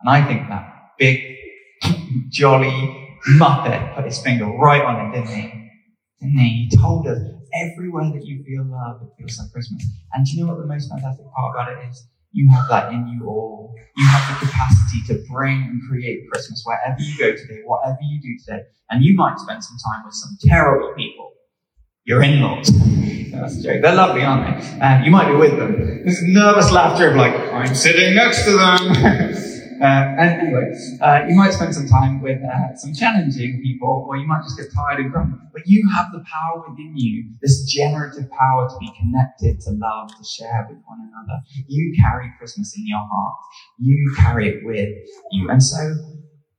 And I think that big, jolly Muppet put his finger right on it, didn't he? Didn't he? He told us everywhere that you feel love, it feels like Christmas. And do you know what the most fantastic part about it is? You have that in you all. You have the capacity to bring and create Christmas wherever you go today, whatever you do today. And you might spend some time with some terrible people. Your in-laws. That's a joke. They're lovely, aren't they? Uh, you might be with them. This nervous laughter of like, I'm sitting next to them. Uh, and anyway, uh, you might spend some time with uh, some challenging people, or you might just get tired and grumpy. But you have the power within you, this generative power to be connected, to love, to share with one another. You carry Christmas in your heart. You carry it with you. And so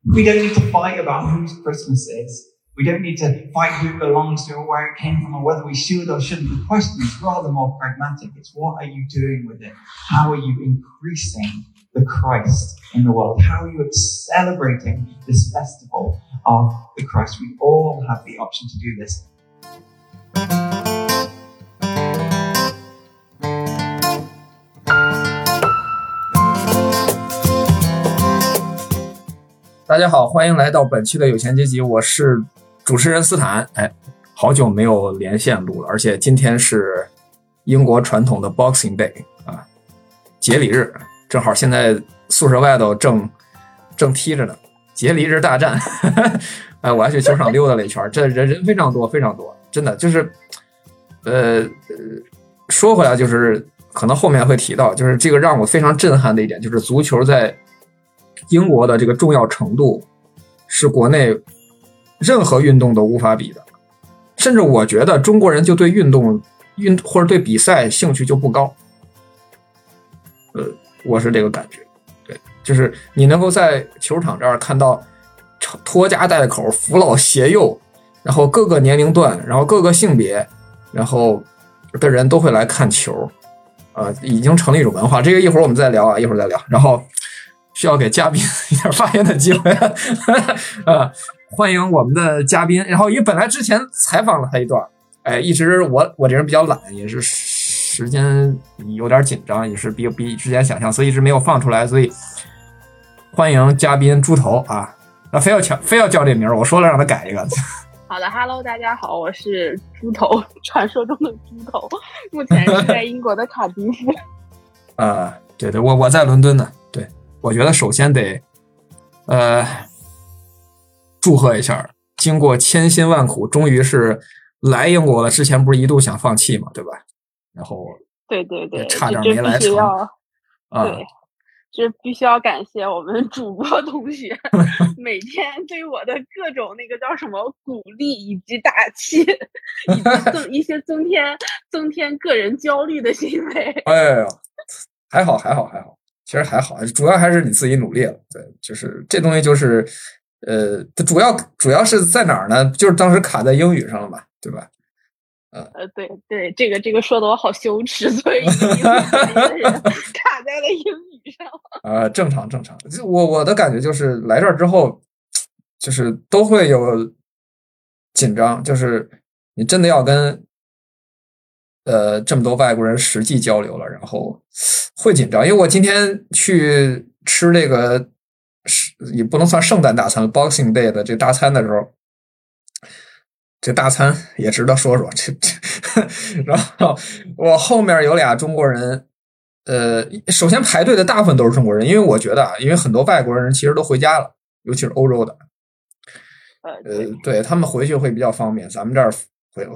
we don't need to fight about whose Christmas is. We don't need to fight who belongs to or where it came from or whether we should or shouldn't. The question is rather more pragmatic. It's what are you doing with it? How are you increasing the Christ in the world? How are you celebrating this festival of the Christ? We all have the option to do this. 大家好，欢迎来到本期的有钱阶级，我是主持人斯坦。哎，好久没有连线录了，而且今天是英国传统的 Boxing Day 啊，节礼日，正好现在宿舍外头正正踢着呢，节礼日大战。哎，我还去球场溜达了一圈，这人人非常多，非常多，真的就是，呃，说回来就是可能后面会提到，就是这个让我非常震撼的一点，就是足球在。英国的这个重要程度是国内任何运动都无法比的，甚至我觉得中国人就对运动运或者对比赛兴趣就不高。呃，我是这个感觉，对，就是你能够在球场这儿看到拖家带口、扶老携幼，然后各个年龄段、然后各个性别，然后的人都会来看球，呃，已经成了一种文化。这个一会儿我们再聊啊，一会儿再聊。然后。需要给嘉宾 一点发言的机会啊！欢迎我们的嘉宾。然后因为本来之前采访了他一段，哎，一直我我这人比较懒，也是时间有点紧张，也是比比之前想象，所以一直没有放出来。所以欢迎嘉宾猪头啊！那非要抢，非要叫这名儿，我说了让他改一个。好的，Hello，大家好，我是猪头，传说中的猪头，目前是在英国的卡迪夫。啊，对对，我我在伦敦呢。对我觉得首先得，呃，祝贺一下，经过千辛万苦，终于是来英国了。之前不是一度想放弃嘛，对吧？然后，对对对，差点没来成。对，这必须要感谢我们主播同学 每天对我的各种那个叫什么鼓励以及打气，以及增一些增添增添个人焦虑的行为。哎呀，还好还好还好。其实还好，主要还是你自己努力了。对，就是这东西就是，呃，它主要主要是在哪儿呢？就是当时卡在英语上了嘛，对吧？呃呃，对对，这个这个说的我好羞耻，所以 卡在了英语上。啊，正常正常。我我的感觉就是来这儿之后，就是都会有紧张，就是你真的要跟。呃，这么多外国人实际交流了，然后会紧张，因为我今天去吃这个是也不能算圣诞大餐，Boxing Day 的这大餐的时候，这大餐也值得说说。这这，然后我后面有俩中国人，呃，首先排队的大部分都是中国人，因为我觉得啊，因为很多外国人其实都回家了，尤其是欧洲的，呃，对他们回去会比较方便，咱们这儿。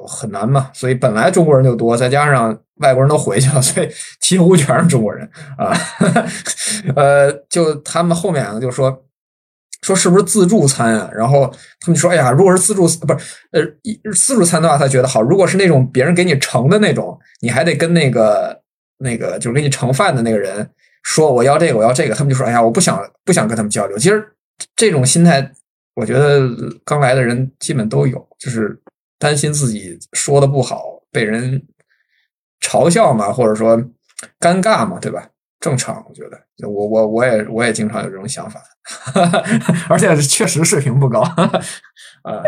很难嘛，所以本来中国人就多，再加上外国人都回去了，所以几乎全是中国人啊。呃，就他们后面两个就说说是不是自助餐啊？然后他们说，哎呀，如果是自助不是呃自助餐的话，他觉得好；如果是那种别人给你盛的那种，你还得跟那个那个就是给你盛饭的那个人说我要这个我要这个。他们就说，哎呀，我不想不想跟他们交流。其实这种心态，我觉得刚来的人基本都有，就是。担心自己说的不好被人嘲笑嘛，或者说尴尬嘛，对吧？正常，我觉得，我我我也我也经常有这种想法，而且确实水平不高啊。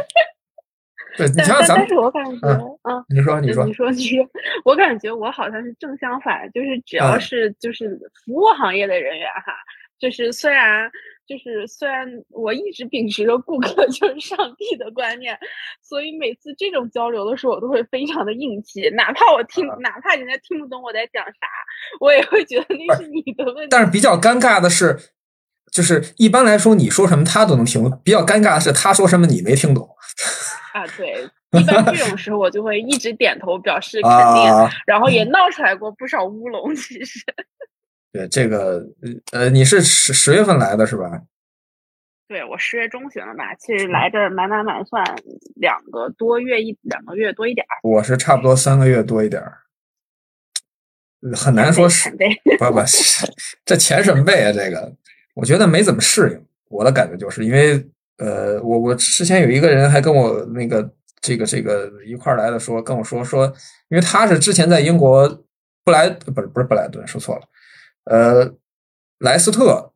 对，你想想咱们，但是我感觉，嗯，你说你说你说你说，我感觉我好像是正相反，就是只要是就是服务行业的人员哈。就是虽然就是虽然我一直秉持着顾客 就是上帝的观念，所以每次这种交流的时候，我都会非常的硬气，哪怕我听，哪怕人家听不懂我在讲啥，我也会觉得那是你的问题。但是比较尴尬的是，就是一般来说你说什么他都能听，比较尴尬的是他说什么你没听懂。啊，对，一般这种时候我就会一直点头表示肯定，啊，然后也闹出来过不少乌龙。其实，对这个呃，你是十十月份来的是吧？对我十月中旬了吧？其实来这儿满满满算两个多月一两个月多一点儿，我是差不多三个月多一点儿，很难说是。不不，是 这钱什么倍啊？这个我觉得没怎么适应。我的感觉就是因为呃，我我之前有一个人还跟我那个这个这个一块儿来的说跟我说说，因为他是之前在英国布莱不是不是布莱顿说错了，呃，莱斯特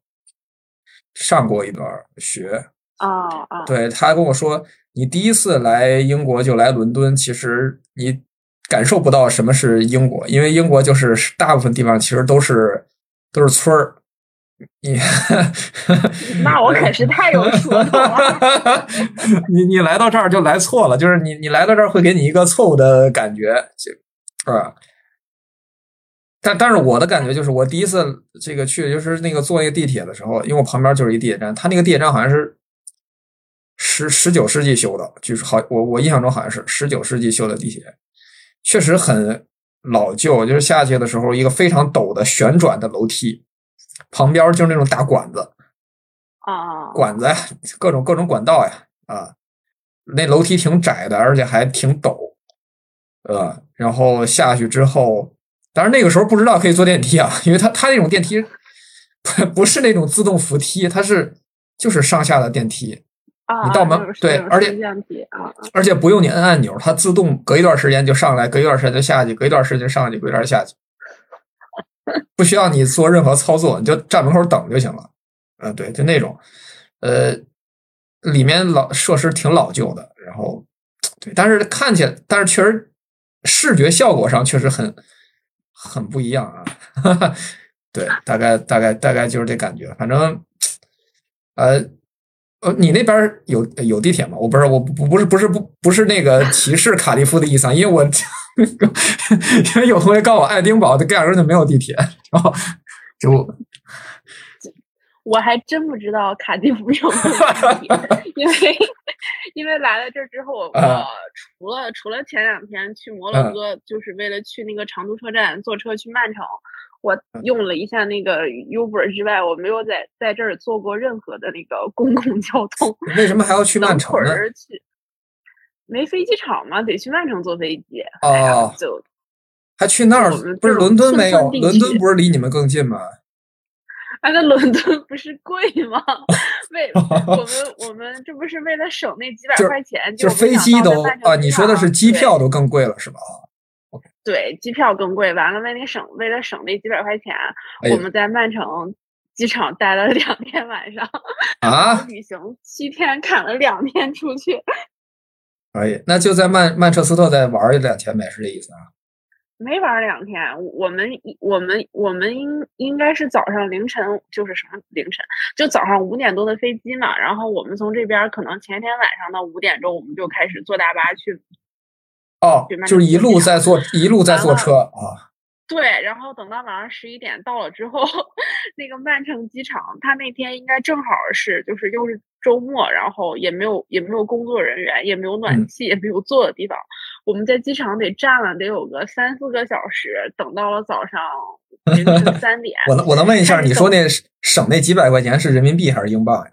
上过一段学，啊啊，对他跟我说，你第一次来英国就来伦敦，其实你感受不到什么是英国，因为英国就是大部分地方其实都是都是村儿。你 那我可是太有 说头了。你你来到这儿就来错了，就是你你来到这儿会给你一个错误的感觉，就啊。但但是我的感觉就是，我第一次这个去就是那个坐那个地铁的时候，因为我旁边就是一地铁站，它那个地铁站好像是十十九世纪修的，就是好我我印象中好像是十九世纪修的地铁，确实很老旧，就是下去的时候一个非常陡的旋转的楼梯，旁边就是那种大管子，啊，管子呀，各种各种管道呀，啊，那楼梯挺窄的，而且还挺陡，呃，然后下去之后，当然那个时候不知道可以坐电梯啊，因为它它那种电梯不不是那种自动扶梯，它是就是上下的电梯，啊，你到门对而且啊，而且不用你摁按钮，它自动隔一段时间就上来，隔一段时间就下去，隔一段时间上去，隔一段下去，不需要你做任何操作，你就站门口等就行了。呃，对，就那种，呃，里面老设施挺老旧的，然后对，但是看起来，但是确实视觉效果上确实很很不一样啊。对，大概大概大概就是这感觉，反正呃。呃，你那边有有地铁吗？我不是，我不不是不是不不是那个歧视卡利夫的意思啊，因为我 因为有同学告诉我爱丁堡的盖尔就没有地铁，然后就我还真不知道卡蒂夫有没有地铁，因为因为来了这之后，我除了除了前两天去摩洛哥，就是为了去那个长途车站坐车去曼城。我用了一下那个 Uber 之外，我没有在在这儿坐过任何的那个公共交通。为什么还要去曼城呢？去没飞机场吗？得去曼城坐飞机。哦，就还去那儿？不是伦敦没有？伦敦不是离你们更近吗？啊，那伦敦不是贵吗？为我们我们这不是为了省那几百块钱？就飞机都啊？你说的是机票都更贵了是吧？对，机票更贵。完了，为那省，为了省那几百块钱，哎、我们在曼城机场待了两天晚上。啊，旅行七天，砍了两天出去。可以，那就在曼曼彻斯特再玩一两天呗，是这意思啊？没玩两天，我们我们我们应应该是早上凌晨，就是什么凌晨，就早上五点多的飞机嘛。然后我们从这边可能前天晚上到五点钟，我们就开始坐大巴去。哦，就是一路在坐，一路在坐车啊。对，然后等到晚上十一点到了之后，那个曼城机场，他那天应该正好是，就是又是周末，然后也没有也没有工作人员，也没有暖气，也没有坐的地方。我们在机场得站了得有个三四个小时，等到了早上 凌晨三点。我能我能问一下，你说那省那几百块钱是人民币还是英镑呀？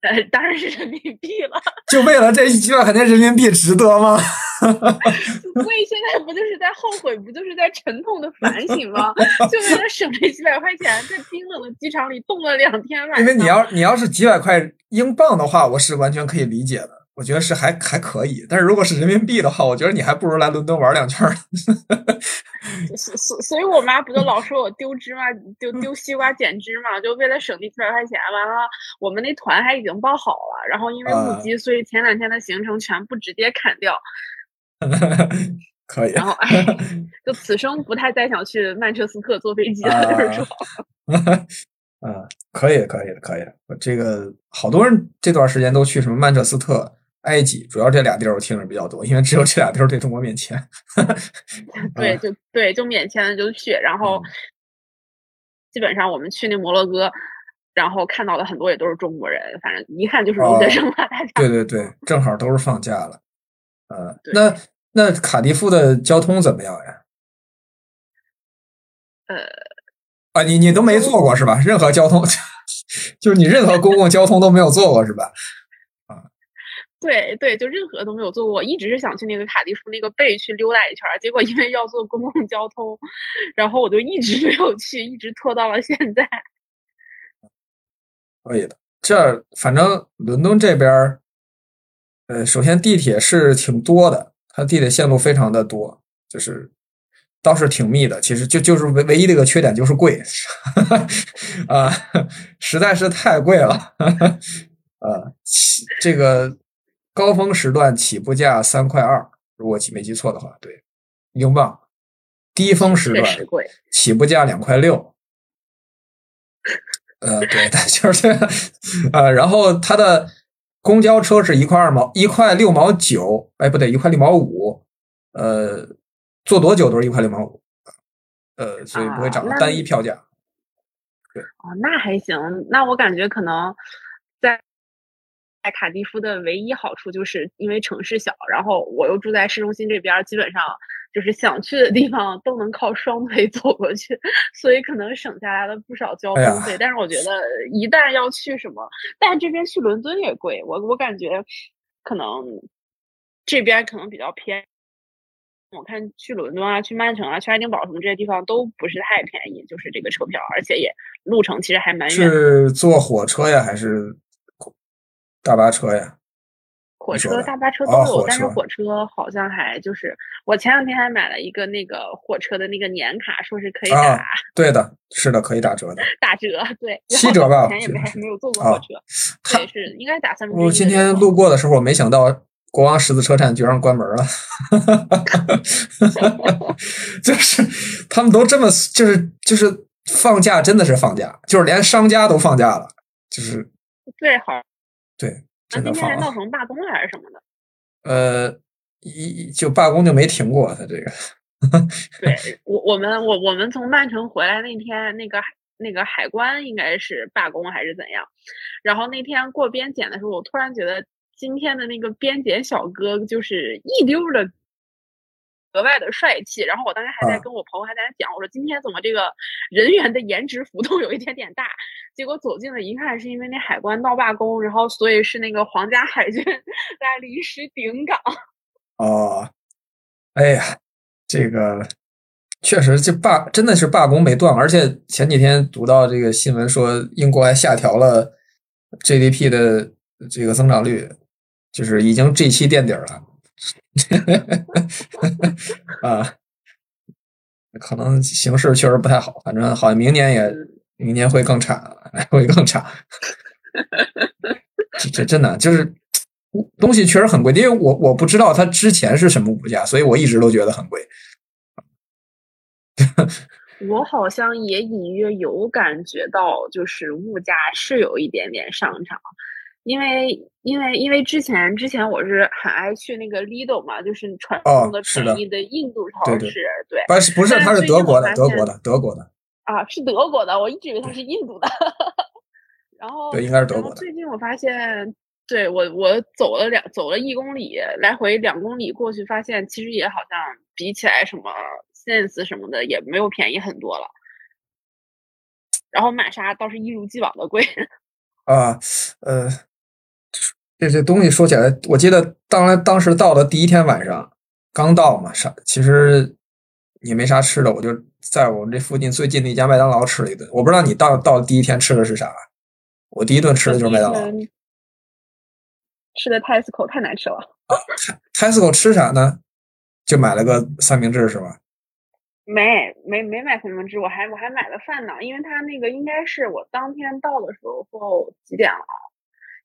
呃，当然是人民币了。就为了这几百块钱人民币值得吗？所以现在不就是在后悔，不就是在沉痛的反省吗？就为了省这几百块钱，在冰冷的机场里冻了两天晚上。因为你要你要是几百块英镑的话，我是完全可以理解的，我觉得是还还可以。但是如果是人民币的话，我觉得你还不如来伦敦玩两圈。所所所以，我妈不就老说我丢芝麻丢丢西瓜捡芝麻，就为了省那几百块钱。完了，我们那团还已经报好了，然后因为目击，所以前两天的行程全部直接砍掉。可以。然后，哎，就此生不太再想去曼彻斯特坐飞机了，就是说？嗯，可以，可以的，可以这个好多人这段时间都去什么曼彻斯特、埃及，主要这俩地儿我听着比较多，因为只有这俩地儿对中国免签。对，就对，就免签的就去，然后基本上我们去那摩洛哥，然后看到的很多也都是中国人，反正一看就是留学生嘛，大家。对对对，正好都是放假了。呃，那那卡迪夫的交通怎么样呀？呃，啊，你你都没坐过是吧？任何交通，就是你任何公共交通都没有坐过是吧？对对，就任何都没有做过。我一直是想去那个卡迪夫那个贝去溜达一圈，结果因为要坐公共交通，然后我就一直 没有去，一直拖到了现在。可以的，这反正伦敦这边儿，呃，首先地铁是挺多的，它地铁线路非常的多，就是倒是挺密的。其实就就是唯唯一的一个缺点就是贵，啊，实在是太贵了。呃，起这个高峰时段起步价三块二，如果记没记错的话，对，英镑。低峰时段，起步价两块六。呃，对，它就是这个，呃，然后它的公交车是一块二毛，一块六毛九，哎，不对，一块六毛五，呃，坐多久都是一块六毛五，呃，所以不会涨单一票价。对哦，那还行。那我感觉可能在在卡迪夫的唯一好处就是因为城市小，然后我又住在市中心这边，基本上就是想去的地方都能靠双腿 走过去，所以可能省下来了不少交通费。但是我觉得一旦要去什么，但这边去伦敦也贵，我我感觉可能这边可能比较偏。我看去伦敦啊、去曼城啊、去爱丁堡什么这些地方都不是太便宜，就是这个车票，而且也路程其实还蛮远的。是坐火车呀，还是大巴车呀？火车、大巴车都有，哦但是火车好像还就是我前两天还买了一个那个火车的那个年卡，说是可以啊打、对的，是的，可以打折的。打折，对，七折吧以前也没我记得是还没有坐过啊火车，它对，是应该打三分之一。我今天路过的时候，我没想到国王十字车站居然关门了，就是他们都这么，就是就是放假，真的是放假，就是连商家都放假了，就是对，好，对，真的今天还闹。成罢工了还是什么的。呃，一就罢工就没停过，他这个 对我我们我我们从曼城回来那天，那个那个海关应该是罢工还是怎样，然后那天过边检的时候，我突然觉得今天的那个边检小哥就是一溜儿的。格外的帅气，然后我当时还在啊跟我朋友还在那讲，我说今天怎么这个人员的颜值浮动有一点点大？结果走近了一看，是因为那海关闹罢工，然后所以是那个皇家海军 在临时顶岗。哦，哎呀，这个确实这罢真的是罢工没断，而且前几天读到这个新闻说，英国还下调了 GDP 的这个增长率，就是已经 G 七垫底儿了。啊，可能形势确实不太好，反正好像明年也明年会更差，会更差。这这真的就是东西确实很贵，因为我我不知道它之前是什么物价，所以我一直都觉得很贵。我好像也隐约有感觉到，就是物价是有一点点上涨，因为因为因为之前之前我是很爱去那个 Lidl 嘛，就是传哦统的是的便宜的印度超对对市，对不是不是，它是德国的，德国的，德国的，啊，是德国的，我一直以为它是印度的。然后对，应该是德国的。最近我发现，对我我走了两走了一公里，来回两公里过去，发现其实也好像比起来什么 Sense 什么的也没有便宜很多了。然后玛莎倒是一如既往的贵。啊，呃，这这东西说起来，我记得当来当时到的第一天晚上刚到嘛，啥其实也没啥吃的，我就在我们这附近最近的一家麦当劳吃了一顿。我不知道你到到第一天吃的是啥，我第一顿吃的就是麦当劳。吃的 Tesco 太难吃了，Tesco 吃啥呢？就买了个三明治是吧？没没没买三明治，我还我还买了饭呢，因为他那个应该是我当天到的时候几点了啊？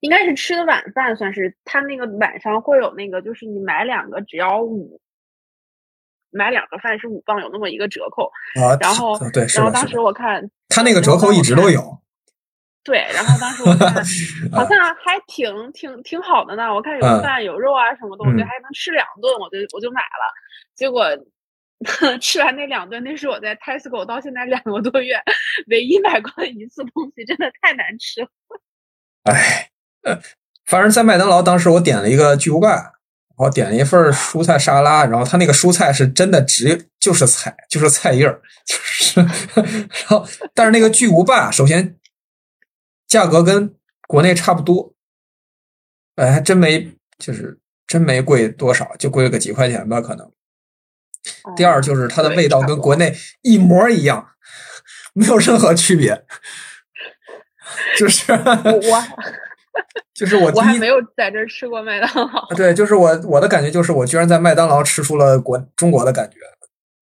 应该是吃的晚饭，算是他那个晚上会有那个，就是你买两个只要五，买两个饭是五磅，有那么一个折扣。啊，然后对，然后当时，我看他那个折扣一直都有。对，然后当时我看 好像还挺挺挺好的呢，我看有嗯饭有肉啊什么的，我觉得嗯还能吃两顿，我就我就买了。结果 吃完那两顿，那是我在 Tesco 到现在两个多月唯一买过的一次东西，真的太难吃了。哎，呃，反正在麦当劳当时我点了一个巨无霸，然后点了一份蔬菜沙拉，然后它那个蔬菜是真的只就是菜，就是菜叶儿，就是，然后但是那个巨无霸首先价格跟国内差不多，哎，还真没就是真没贵多少，就贵了个几块钱吧，可能。第二就是它的味道跟国内一模一样，没有任何区别，就是我我 就是我我还没有在这儿吃过麦当劳，啊，对，就是我我的感觉就是我居然在麦当劳吃出了国中国的感觉，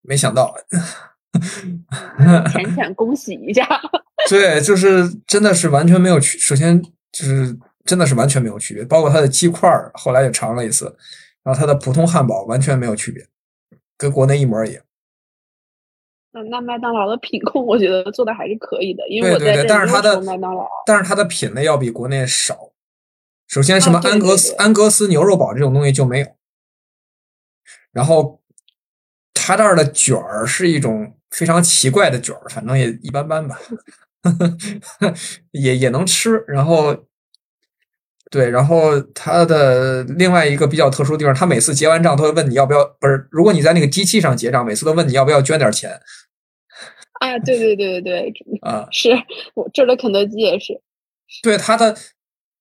没想到，浅浅恭喜一下。对，就是真的是完全没有区，首先就是真的是完全没有区别，包括它的鸡块儿，后来也尝了一次，然后它的普通汉堡完全没有区别，跟国内一模一样。那那麦当劳的品控，我觉得做的还是可以的，因为我对对对在这里没有但是它的麦当劳。但是它的品类要比国内少。首先，什么安格斯、对对安格斯牛肉堡这种东西就没有。然后，它这儿的卷儿是一种非常奇怪的卷儿，反正也一般般吧，也也能吃。然后，对，然后它的另外一个比较特殊的地方，它每次结完账都会问你要不要，不是，如果你在那个机器上结账，每次都问你要不要捐点钱啊，对对对对对，啊。是我这儿的肯德基也是。对他的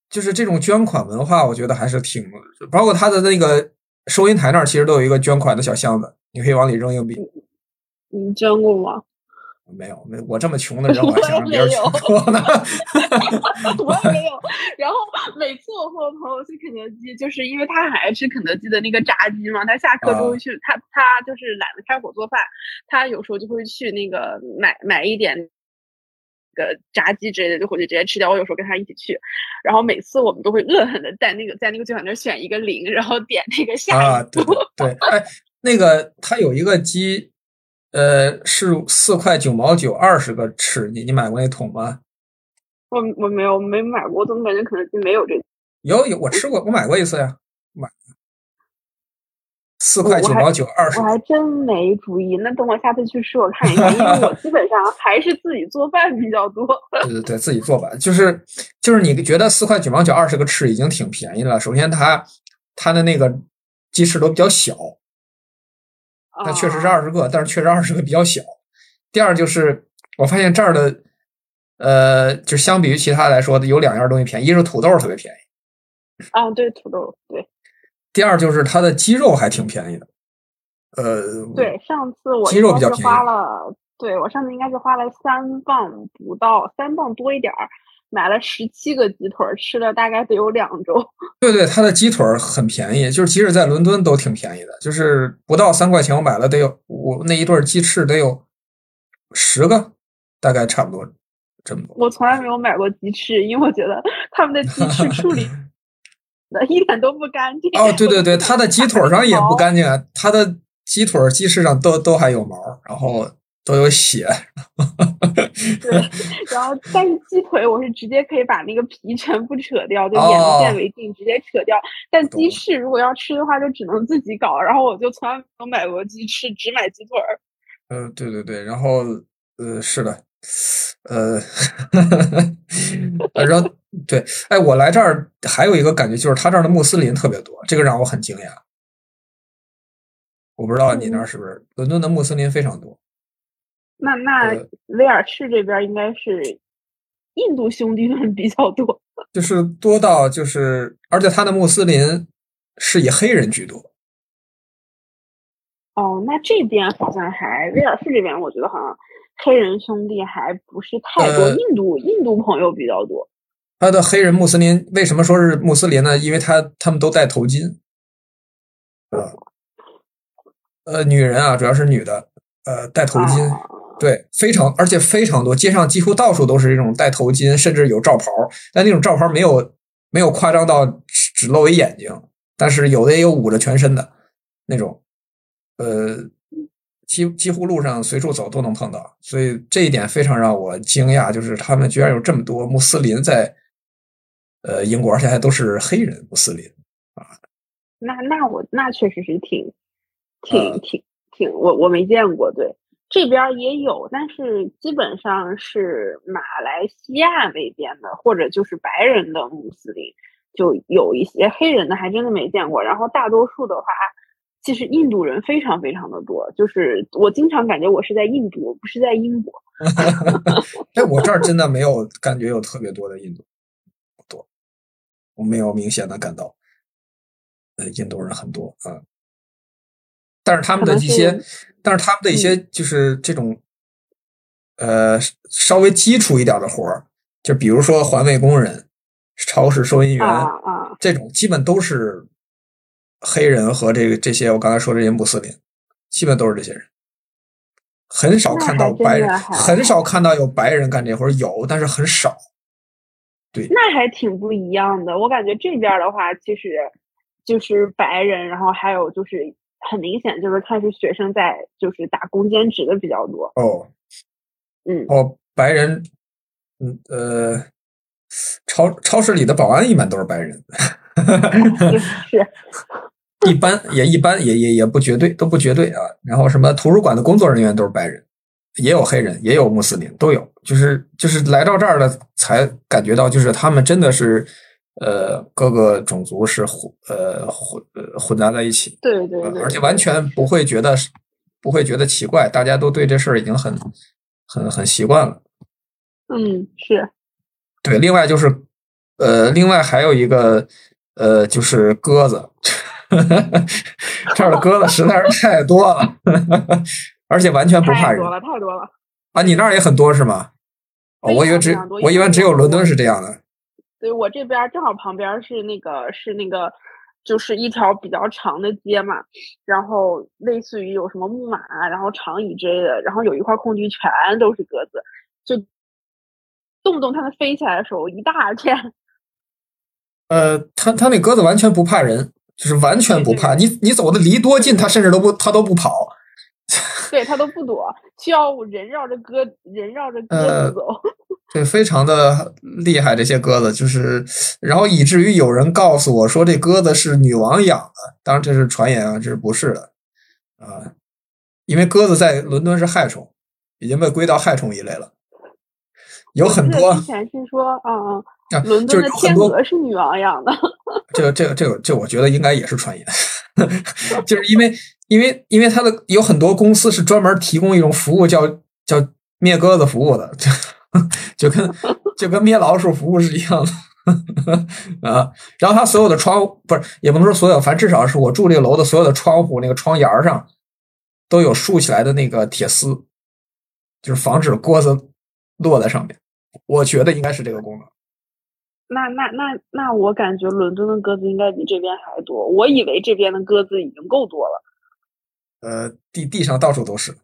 就是这种捐款文化，我觉得还是挺，包括他的那个收银台那儿，其实都有一个捐款的小箱子，你可以往里扔硬币。你捐过吗？没有，没我这么穷的人，我还想让别人捐过呢。我也没有。然后每次我和我朋友去肯德基，就是因为他很爱吃肯德基的那个炸鸡嘛，他下课就会去，他他就是懒得开火做饭，他有时候就会去那个买买一点。个炸鸡之类的就回去直接吃掉。我有时候跟他一起去，然后每次我们都会恶狠的在那个在那个最款那选一个零，然后点那个下啊，一步。对对，哎，那个他有一个鸡，呃，是四块九毛九，二十个翅，你你买过那桶吗？我我没有没买过，我怎么感觉肯德基没有这个？有有，我吃过，我买过一次呀，买四块九毛九，二十我还真没注意，那等我下次去吃我看一下，因为我基本上还是自己做饭比较多。对对对，自己做吧。就是就是，你觉得四块九毛九二十个翅已经挺便宜了。首先它，它的那个鸡翅都比较小，它确实是啊二十个，但是确实二十个比较小。第二就是，我发现这儿的，呃，就相比于其他来说的，有两样东西便宜，一是土豆特别便宜，啊，对土豆，对第二就是它的鸡肉还挺便宜的。呃，对，上次我鸡肉比较便宜花了，对我上次应该是花了三磅不到，三磅多一点儿，买了十七个鸡腿，吃了大概得有两周。对对，它的鸡腿很便宜，就是即使在伦敦都挺便宜的，就是不到三块钱，我买了得有我那一对鸡翅得有十个，大概差不多这么多。我从来没有买过鸡翅，因为我觉得 他们的鸡翅处理 的一点都不干净。哦，对对对，它的鸡腿上也不干。净啊，它的鸡腿、鸡翅上都都还有毛，然后都有血。对，然后但是鸡腿我是直接可以把那个皮全部扯掉，就哦眼不见为净，直接扯掉。但鸡翅如果要吃的话，就只能自己搞。然后我就从来没有买过鸡翅，只买鸡腿儿。嗯，对对对，然后呃，是的，呃，然后对，哎，我来这儿还有一个感觉就是他这儿的穆斯林特别多，这个让我很惊讶。我不知道你那儿是不是，伦敦的穆斯林非常多。那那呃威尔士这边应该是印度兄弟们比较多。就是多到就是，而且他的穆斯林是以黑人居多。哦，那这边好像还威尔士这边，我觉得好像黑人兄弟还不是太多，呃印度印度朋友比较多。他的黑人穆斯林为什么说是穆斯林呢？因为他他们都戴头巾，呃，呃，女人啊，主要是女的，呃，戴头巾，啊对，非常而且非常多，街上几乎到处都是这种戴头巾，甚至有罩袍，但那种罩袍没有没有夸张到只只露一眼睛，但是有的也有捂着全身的那种，呃，几几乎路上随处走都能碰到，所以这一点非常让我惊讶，就是他们居然有这么多穆斯林在呃英国，而且还都是黑人穆斯林啊。那那我那确实是挺挺呃挺挺，我我没见过，对，这边也有，但是基本上是马来西亚那边的，或者就是白人的穆斯林，就有一些黑人的还真的没见过。然后大多数的话，其实印度人非常非常的多，就是我经常感觉我是在印度，不是在英国。哎，我这儿真的没有感觉有特别多的印度多，我没有明显的感到，呃，印度人很多啊。但是他们的一些是，但是他们的一些就是这种，呃，稍微基础一点的活儿，就比如说环卫工人、超市收银员啊啊，这种，基本都是黑人和这个这些我刚才说这些穆斯林，基本都是这些人。很少看到白人，很少看到有白人干这活儿，有，但是很少。对那还挺不一样的。我感觉这边的话，其实就是白人，然后还有就是很明显就是看是学生在就是打工兼职的比较多。哦嗯，哦，白人，嗯呃，超超市里的保安一般都是白人，是 一般也一般也也也不绝对，都不绝对啊。然后什么图书馆的工作人员都是白人，也有黑人，也有穆斯林，都有。就是就是来到这儿了，才感觉到就是他们真的是呃各个种族是混呃混呃混杂在一起，对对而且完全不会觉得不会觉得奇怪，大家都对这事儿已经很很很习惯了。嗯是对，另外就是，呃，另外还有一个，呃，就是鸽子，这儿的鸽子实在是太多了，而且完全不怕人太多了太多了。啊！你那儿也很多是吗？哦，我以为只我以为只有伦敦是这样的。对我这边正好旁边是那个是那个，就是一条比较长的街嘛，然后类似于有什么木马，然后长椅之类的，然后有一块空地全都是鸽子，就动不动它们飞起来的时候一大片，呃，它它那鸽子完全不怕人，就是完全不怕。对你你走的离多近，它甚至都不它都不跑。对它都 不躲，需要人绕着鸽人绕着鸽呃子走。对，非常的厉害，这些鸽子就是，然后以至于有人告诉我说这鸽子是女王养的，当然这是传言啊，这是不是的啊？因为鸽子在伦敦是害虫，已经被归到害虫一类了，有很多之前是说，嗯嗯，啊，伦敦的天鹅是女王养的。这个这个这个这，我觉得应该也是传言，就是因为因为因为它的有很多公司是专门提供一种服务叫叫灭鸽子服务的，就跟就跟灭老鼠服务是一样的 啊。然后它所有的窗不是也不能说所有，反正至少是我住这个楼的所有的窗户那个窗沿儿上都有竖起来的那个铁丝，就是防止锅子落在上面。我觉得应该是这个功能。那那那那，我感觉伦敦的鸽子应该比这边还多。我以为这边的鸽子已经够多了。呃，地地上到处都是，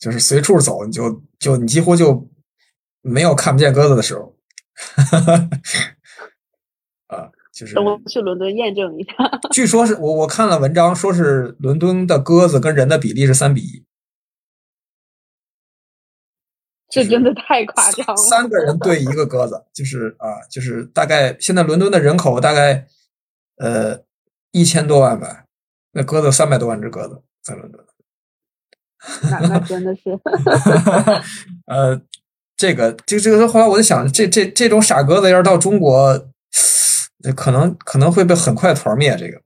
就是随处走，你就就你几乎就没有看不见鸽子的时候。啊，就是等我去伦敦验证一下。据说是我我看了文章，说是伦敦的鸽子跟人的比例是三比一，这真的太夸张了。三个人对一个鸽子，就是啊，就是大概现在伦敦的人口大概呃一千多万吧，那鸽子三百多万只鸽子在伦敦。那那真的是，呃，这个这这个后来我在想，这这这种傻鸽子要是到中国，可能可能会被很快团灭。这个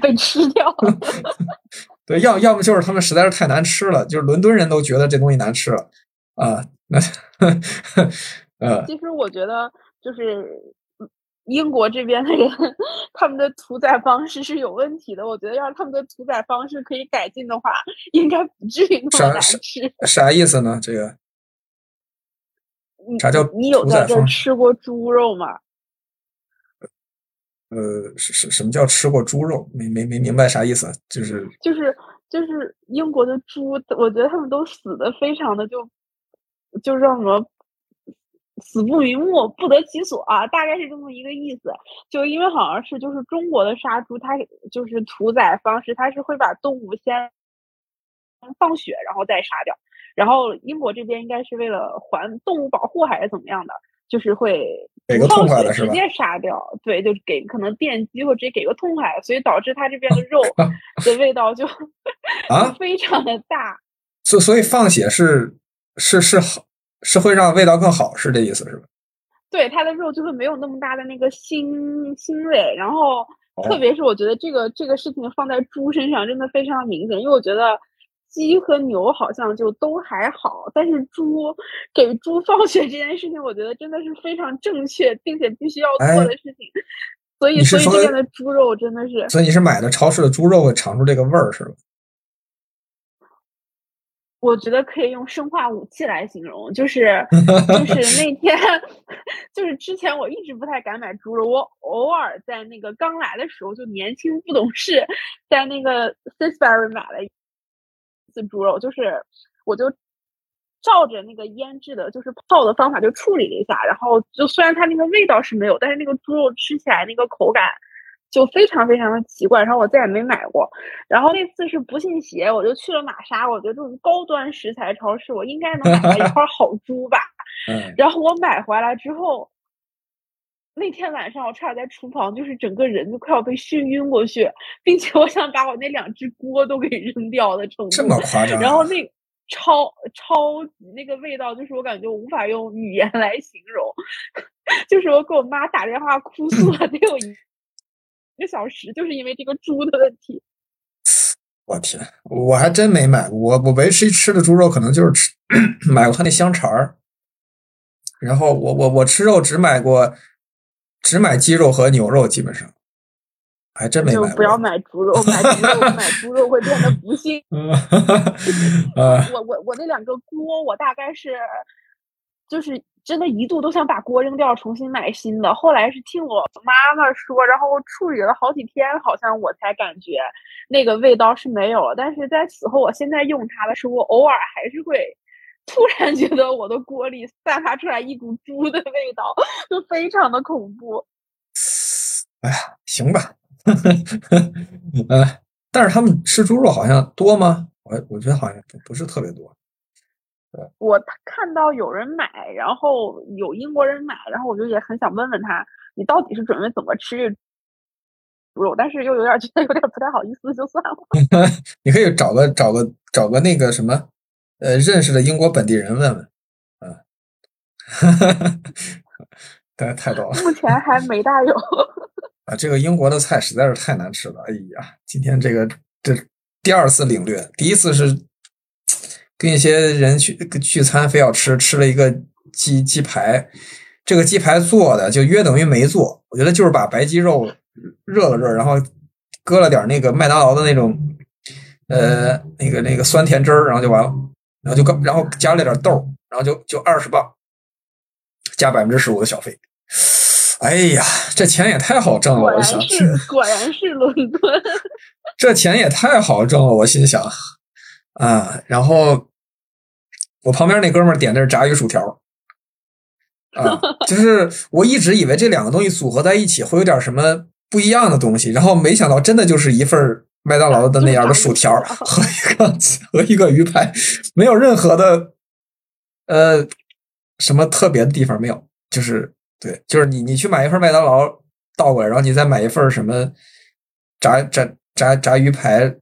被吃掉了。对，要要么就是他们实在是太难吃了，就是伦敦人都觉得这东西难吃了啊。那 呃，其实我觉得，就是英国这边的人，他们的屠宰方式是有问题的。我觉得，要是他们的屠宰方式可以改进的话，应该不至于那么难啥啥吃。啥意思呢？这个你啥叫你有在这吃过猪肉吗？呃，是是什么叫吃过猪肉？没没没明白啥意思？就是就是就是英国的猪，我觉得他们都死的非常的就就叫什么死不瞑目，不得其所啊，大概是这么一个意思。就因为好像是就是中国的杀猪，它就是屠宰方式，它是会把动物先放血，然后再杀掉。然后英国这边应该是为了还动物保护还是怎么样的，就是会给个痛快的是吧？直接杀掉，对，就给可能电击或者直接给个痛快，所以导致它这边的肉 的味道就啊 非常的大。所所以放血是是是好，是会让味道更好，是这意思是吧？对，它的肉就会没有那么大的那个腥腥味，然后哦特别是我觉得这个这个事情放在猪身上真的非常明显，因为我觉得鸡和牛好像就都还好，但是猪给猪放血这件事情，我觉得真的是非常正确，并且必须要做的事情。所以，所以这边的猪肉真的是，所以你是买的超市的猪肉会尝出这个味儿是吧？我觉得可以用生化武器来形容，就是就是 那天，就是之前我一直不太敢买猪肉，我偶尔在那个刚来的时候就年轻不懂事，在那个 Sainsbury 买了一次猪肉，就是我就照着那个腌制的，就是泡的方法就处理了一下，然后就虽然它那个味道是没有，但是那个猪肉吃起来那个口感。就非常非常的奇怪，然后我再也没买过。然后那次是不信邪，我就去了玛莎，我觉得这种高端食材超市，我应该能买到一 块好猪吧。嗯，然后我买回来之后，那天晚上我差点在厨房就是整个人就快要被熏晕过去，并且我想把我那两只锅都给扔掉的程度。这么夸张啊？然后那超超级那个味道，就是我感觉我无法用语言来形容。就是我给我妈打电话哭诉了 得有一。一个小时，就是因为这个猪的问题。我天，我还真没买过。我我唯一吃的猪肉可能就是吃 买过他那香肠儿。然后我我我吃肉只买过，只买鸡肉和牛肉，基本上还真没买过。不要买猪肉，买猪肉买猪肉会变得不幸。呃，我我我那两个锅，我大概是就是。真的，一度都想把锅扔掉，重新买新的。后来是听我妈妈说，然后处理了好几天，好像我才感觉那个味道是没有了。但是在此后，我现在用它的时候，我偶尔还是会突然觉得我的锅里散发出来一股猪的味道，就非常的恐怖。哎呀，行吧，呃，但是他们吃猪肉好像多吗？我我觉得好像不不是特别多。我看到有人买，然后有英国人买，然后我就也很想问问他，你到底是准备怎么吃猪肉？但是又有点觉得有点不太好意思，就算了。你可以找个找个找个那个什么，呃，认识的英国本地人问问，啊，太太逗了。目前还没大有。啊，这个英国的菜实在是太难吃了。哎呀，今天这个这第二次领略，第一次是。跟一些人去聚餐，非要吃，吃了一个鸡鸡排，这个鸡排做的就约等于没做。我觉得就是把白鸡肉热了热，然后搁了点那个麦当劳的那种呃那个那个酸甜汁儿，然后就完了，然后就刚然后加了点豆，然后就就二十磅，加百分之十五的小费。哎呀，这钱也太好挣了！我想，果然是伦敦，这钱也太好挣了，我心想啊，然后。我旁边那哥们儿点的是炸鱼薯条，啊，就是我一直以为这两个东西组合在一起会有点什么不一样的东西，然后没想到真的就是一份麦当劳的那样的薯条 和一个和一个鱼排，没有任何的呃什么特别的地方没有，就是对，就是你你去买一份麦当劳倒过来，然后你再买一份什么炸炸炸炸鱼排。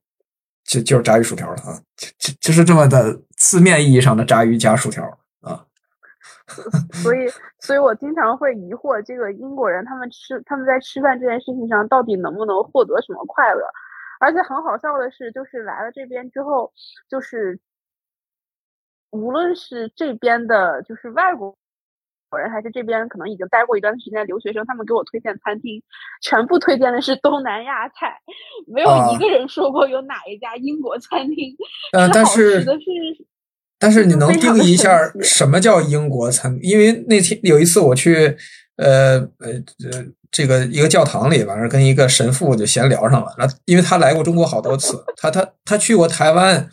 就就是炸鱼薯条了啊，就就是这么的字面意义上的炸鱼加薯条啊。所以，所以我经常会疑惑，这个英国人他们吃他们在吃饭这件事情上到底能不能获得什么快乐？而且很好笑的是，就是来了这边之后，就是无论是这边的，就是外国。人还是这边可能已经待过一段时间的留学生，他们给我推荐餐厅，全部推荐的是东南亚菜，没有一个人说过有哪一家英国餐厅呃，但是是，但是你能定义一下什么叫英国餐？因为那天有一次我去，呃呃呃，这个一个教堂里，完了跟一个神父就闲聊上了。那因为他来过中国好多次，他他他去过台湾，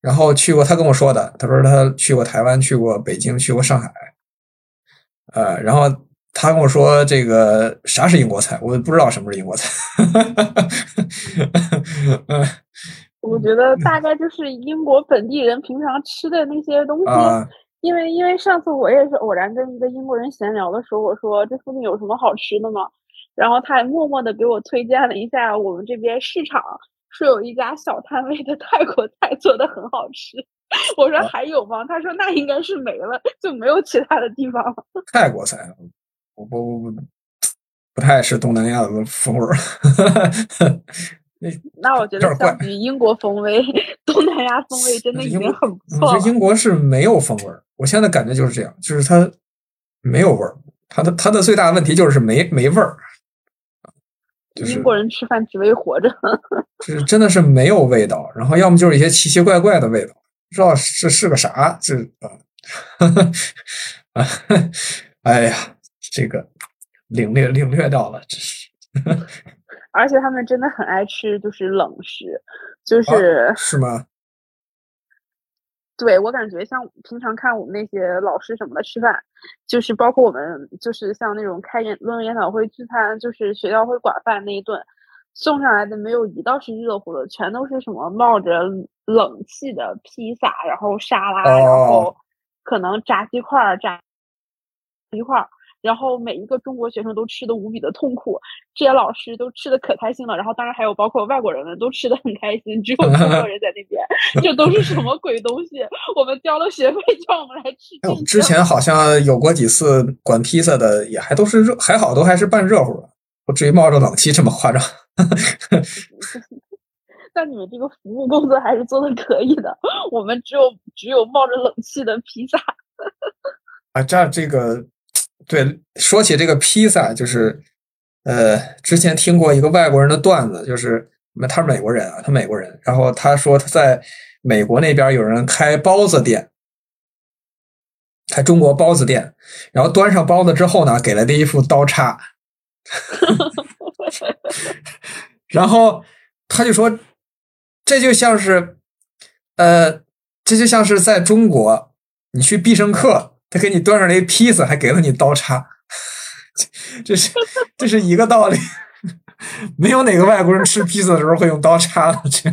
然后去过，他跟我说的，他说他去过台湾，去过北京，去过上海。呃，然后他跟我说这个啥是英国菜，我不知道什么是英国菜。我觉得大概就是英国本地人平常吃的那些东西。啊，因为因为上次我也是偶然跟一个英国人闲聊的时候，我说这附近有什么好吃的吗？然后他还默默的给我推荐了一下我们这边市场说有一家小摊位的泰国菜做的很好吃。我说还有吗？他说那应该是没了，就没有其他的地方了。泰国菜，我不不不不太是东南亚的风味儿。那那我觉得有点怪相比英国风味，东南亚风味真的已经很不我觉得错了。英国是没有风味儿，我现在感觉就是这样，就是它没有味儿，它的它的最大的问题就是没没味儿，就是英国人吃饭只为活着。就 是真的是没有味道，然后要么就是一些奇奇怪怪的味道，不知道这是个啥，这啊，啊，哎呀，这个领略领略到了，这是而且他们真的很爱吃，就是冷食，就是、是吗？对我感觉像平常看我们那些老师什么的吃饭，就是包括我们就是像那种开研论文研讨会聚餐，就是学校会管饭那一顿，送上来的没有一道是热乎的，全都是什么冒着冷气的披萨，然后沙拉，然哦后可能炸鸡块儿、炸一块儿。然后每一个中国学生都吃的无比的痛苦，这些老师都吃的可开心了，然后当然还有包括外国人们都吃的很开心，只有中国人在那边，这都是什么鬼东西？我们交了学费叫我们来吃之前好像有过几次管披萨的，也还都是热，还好都还是半热乎的，不至于冒着冷气这么夸张。但你们这个服务工作还是做的可以的，我们只有只有冒着冷气的披萨。啊，这样这个对，说起这个披萨，就是呃，之前听过一个外国人的段子，就是他是美国人啊，他美国人，然后他说他在美国那边有人开包子店，开中国包子店，然后端上包子之后呢，给了他一副刀叉，然后他就说，这就像是，呃，这就像是在中国，你去必胜客，他给你端上来一披萨，还给了你刀叉，这是这是一个道理。没有哪个外国人吃披萨的时候会用刀叉的，这，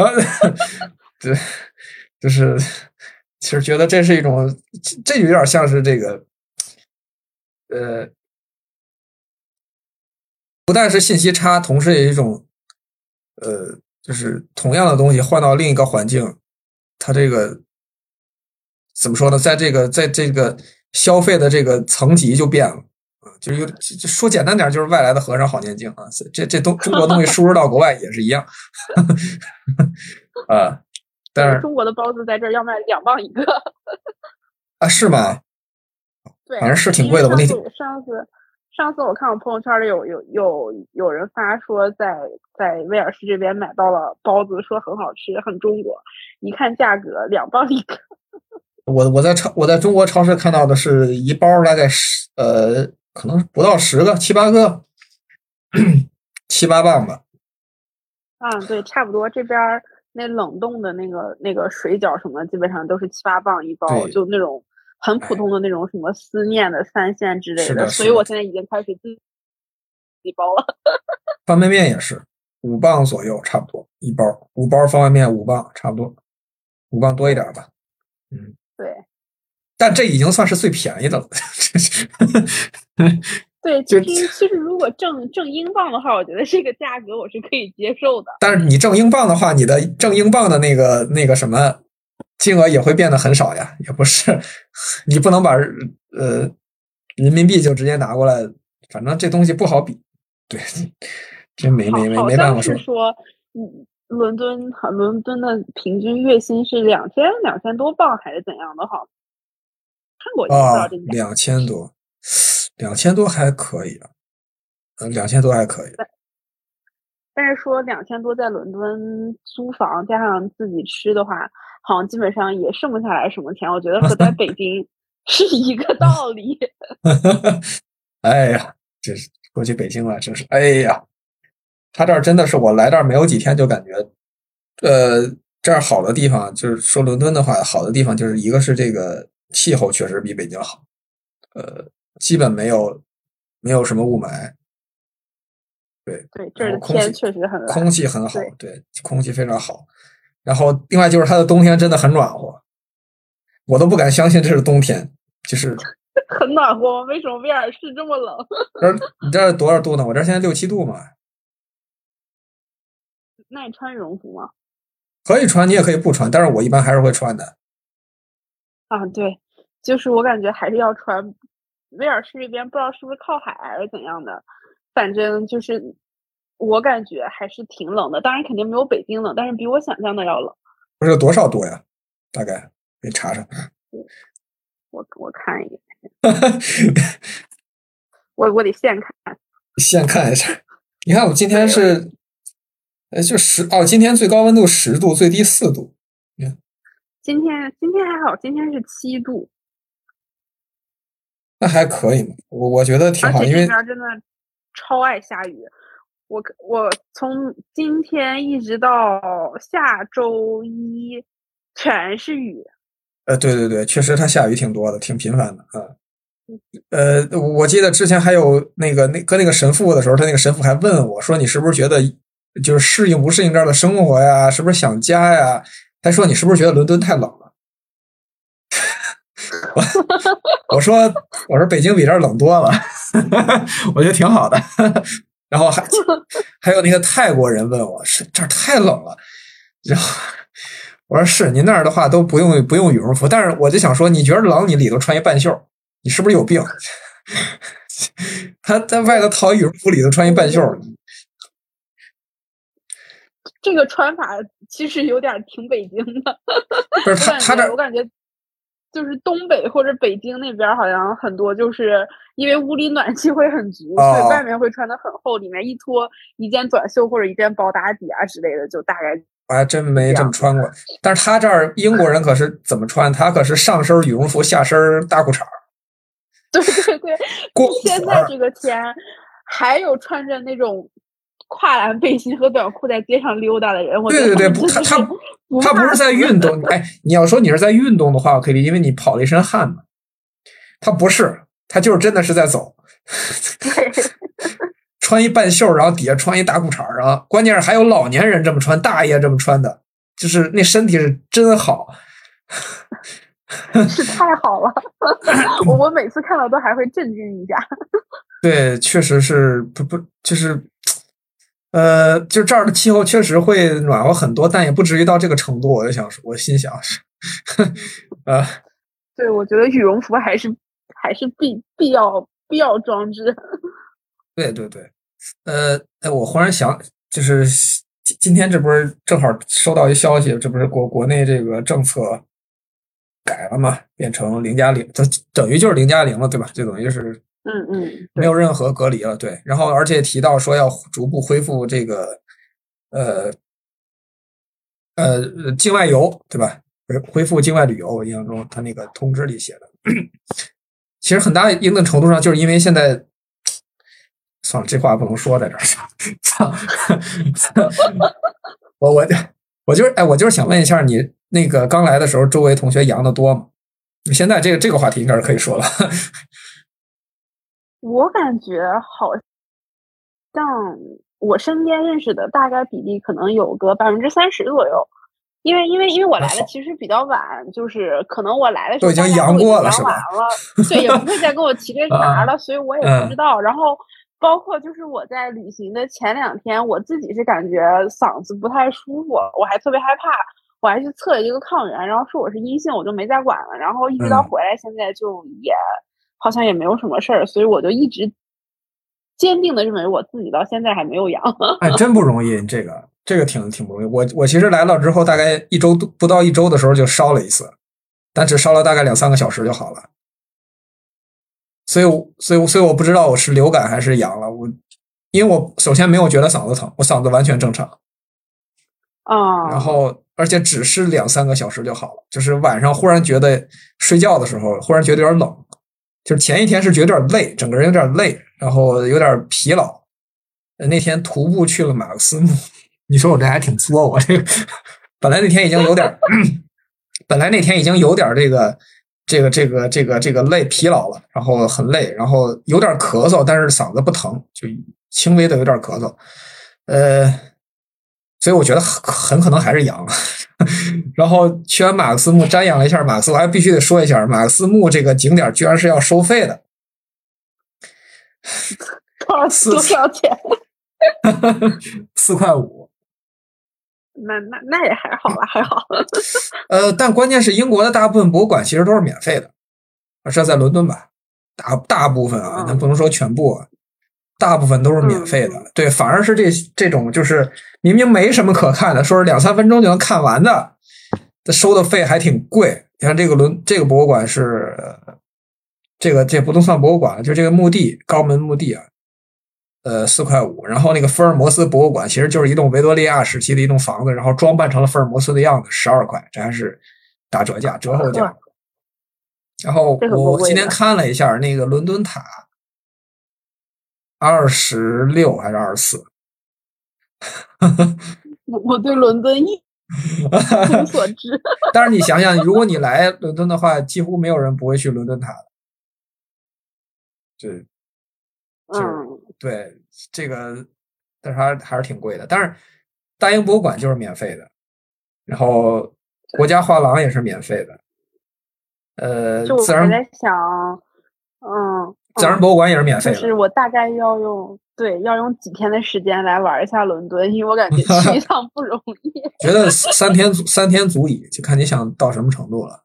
啊，这就是其实觉得这是一种，这有点像是这个，呃，不但是信息差，同时也有一种，呃，就是同样的东西换到另一个环境，它这个怎么说呢？在这个在这个消费的这个层级就变了。啊就是有说简单点，就是外来的和尚好念经啊！这这东中国东西输入到国外也是一样 啊。但是中国的包子在这儿要卖两磅一个，啊，是吗？对，反正是挺贵的我那因为上次上次上次我看我朋友圈里有有有有人发说在在威尔士这边买到了包子，说很好吃，很中国。一看价格，两磅一个。我我在超我在中国超市看到的是一包大概十呃，可能不到十个，七八个，七八磅吧。啊，对，差不多这边儿那冷冻的那个那个水饺什么，基本上都是七八磅一包，就那种很普通的那种什么思念的三鲜之类是的所以我现在已经开始自己包了。方便面也是五磅左右，差不多一包，五包方便面五磅，差不多五磅多一点吧。嗯，对但这已经算是最便宜的了。对，就其实如果挣挣英镑的话，我觉得这个价格我是可以接受的。但是你挣英镑的话，你的挣英镑的那个那个什么金额也会变得很少呀，也不是 你不能把呃人民币就直接拿过来，反正这东西不好比。对，真没没没没办法说是。说，嗯，伦敦伦敦的平均月薪是两千两千多镑还是怎样的？哈，看过啊这，两千多，两千多还可以啊，嗯，两千多还可以。但是说两千多在伦敦租房加上自己吃的话，好像基本上也剩不下来什么钱。我觉得和在北京 是一个道理。哎呀，这是过去北京了，真是哎呀，他这儿真的是我来这儿没有几天就感觉，呃，这儿好的地方就是说伦敦的话，好的地方就是一个是这个气候确实比北京好，呃，基本没有没有什么雾霾，对对，这儿的空气天确实很蓝。空气很好对，对，空气非常好。然后另外就是它的冬天真的很暖和，我都不敢相信这是冬天，就是 很暖和。为什么威尔士这么冷？这儿你这儿多少度呢？我这儿现在六七度嘛，那你穿羽绒服吗？可以穿，你也可以不穿，但是我一般还是会穿的。啊，对，就是我感觉还是要穿。威尔士这边不知道是不是靠海还是怎样的，反正就是我感觉还是挺冷的。当然肯定没有北京冷，但是比我想象的要冷。不是有多少度呀？大概给你查查。我我看一眼，我我得现看。现看一下，你看我今天是，呃，就十哦，今天最高温度十度，最低四度。今天今天还好，今天是七度，那还可以嘛，我我觉得挺好，因为这边真的超爱下雨。我我从今天一直到下周一全是雨。呃，对对对，确实它下雨挺多的，挺频繁的啊。呃，我记得之前还有那个那跟那个神父的时候，他那个神父还问我说：“你是不是觉得就是适应不适应这儿的生活呀？是不是想家呀？”他说：“你是不是觉得伦敦太冷了？” 我我说我说北京比这儿冷多了，我觉得挺好的。然后还还有那个泰国人问我是这儿太冷了，然后我说是您那儿的话都不用不用羽绒服，但是我就想说，你觉得冷，你里头穿一半袖，你是不是有病？他在外头套羽绒服，里头穿一半袖，这个穿法其实有点挺北京的。不是他他这觉我感觉就是东北或者北京那边好像很多就是因为屋里暖气会很足，所哦以外面会穿的很厚，里面一脱一件短袖或者一件薄打底啊之类的，就大概我还真没这么穿过。但是他这儿英国人可是怎么穿？他可是上身羽绒服，下身大裤衩儿，对对对。过现在这个天还有穿着那种跨栏背心和短裤在街上溜达的人，对对对，他他他不是在运动。哎，你要说你是在运动的话，我可以理解，因为你跑了一身汗嘛。他不是，他就是真的是在走，对穿一半袖，然后底下穿一大裤衩儿啊。关键是还有老年人这么穿，大爷这么穿的，就是那身体是真好。是太好了，我我每次看到都还会震惊一下。对，确实是不不就是，呃，就这儿的气候确实会暖和很多，但也不至于到这个程度。我就想说，我心想是，呃，对，我觉得羽绒服还是还是必必要必要装置。对对对，呃，哎，我忽然想，就是今今天这不是正好收到一消息，这不是国国内这个政策改了嘛，变成零加零，它等于就是零加零了，对吧？就等于就是嗯嗯，没有任何隔离了，对。然后而且提到说要逐步恢复这个，呃，呃，境外游，对吧？恢恢复境外旅游，我印象中他那个通知里写的，其实很大一定程度上就是因为现在，算了，这话不能说在这儿。我我我就是哎，我就是想问一下你，那个刚来的时候，周围同学阳的多吗？现在这个这个话题应该是可以说了。我感觉好像我身边认识的大概比例可能有个百分之三十左右。因为因为因为我来的 其实比较晚，就是可能我来的时候都已经阳过了阳完了，对，也不会再跟我提这 茬了，所以我也不知道。然后包括就是我在旅行的前两天，我自己是感觉嗓子不太舒服，我还特别害怕，我还去测了一个抗原，然后说我是阴性，我就没再管了。然后一直到嗯回来，现在就也好像也没有什么事儿，所以我就一直坚定的认为我自己到现在还没有阳。哎，真不容易，这个这个挺挺不容易。我我其实来了之后，大概一周都不到一周的时候就烧了一次，但只烧了大概两三个小时就好了。所以我，所以我，所以我不知道我是流感还是阳了。我因为我首先没有觉得嗓子疼，我嗓子完全正常，啊，然后而且只是两三个小时就好了。就是晚上忽然觉得睡觉的时候，忽然觉得有点冷，就是前一天是觉得有点累，整个人有点累，然后有点疲劳。那天徒步去了马克思墓，你说我这还挺作，我这本来那天已经有点，本来那天已经有点 这个这个这个这个这个累疲劳了，然后很累，然后有点咳嗽，但是嗓子不疼，就轻微的有点咳嗽，呃，所以我觉得很很可能还是羊。然后去完马克思墓瞻仰了一下马克思，我还必须得说一下，马克思墓这个景点居然是要收费的，多少多少钱？四块五。那那那也还好吧，还好。呃，但关键是英国的大部分博物馆其实都是免费的，是在伦敦吧？大大部分啊，咱不能说全部，大部分都是免费的。对，反而是这这种就是明明没什么可看的，说是两三分钟就能看完的，收的费还挺贵。你看这个伦这个博物馆是这个这不能算博物馆，就这个墓地高门墓地啊。呃，四块五，然后那个福尔摩斯博物馆其实就是一栋维多利亚时期的一栋房子，然后装扮成了福尔摩斯的样子，十二块，这还是打折价、折后价。然后我今天看了一下那个伦敦塔，二十六还是二十四？我我对伦敦一无所 知。但是你想想，如果你来伦敦的话，几乎没有人不会去伦敦塔的。对。嗯，对这个，但是还还是挺贵的。但是大英博物馆就是免费的，然后国家画廊也是免费的。呃，自然在想，嗯，自然博物馆也是免费的。就是我大概要用对要用几天的时间来玩一下伦敦，因为我感觉 去一趟不容易。觉得三天三天足矣，就看你想到什么程度了。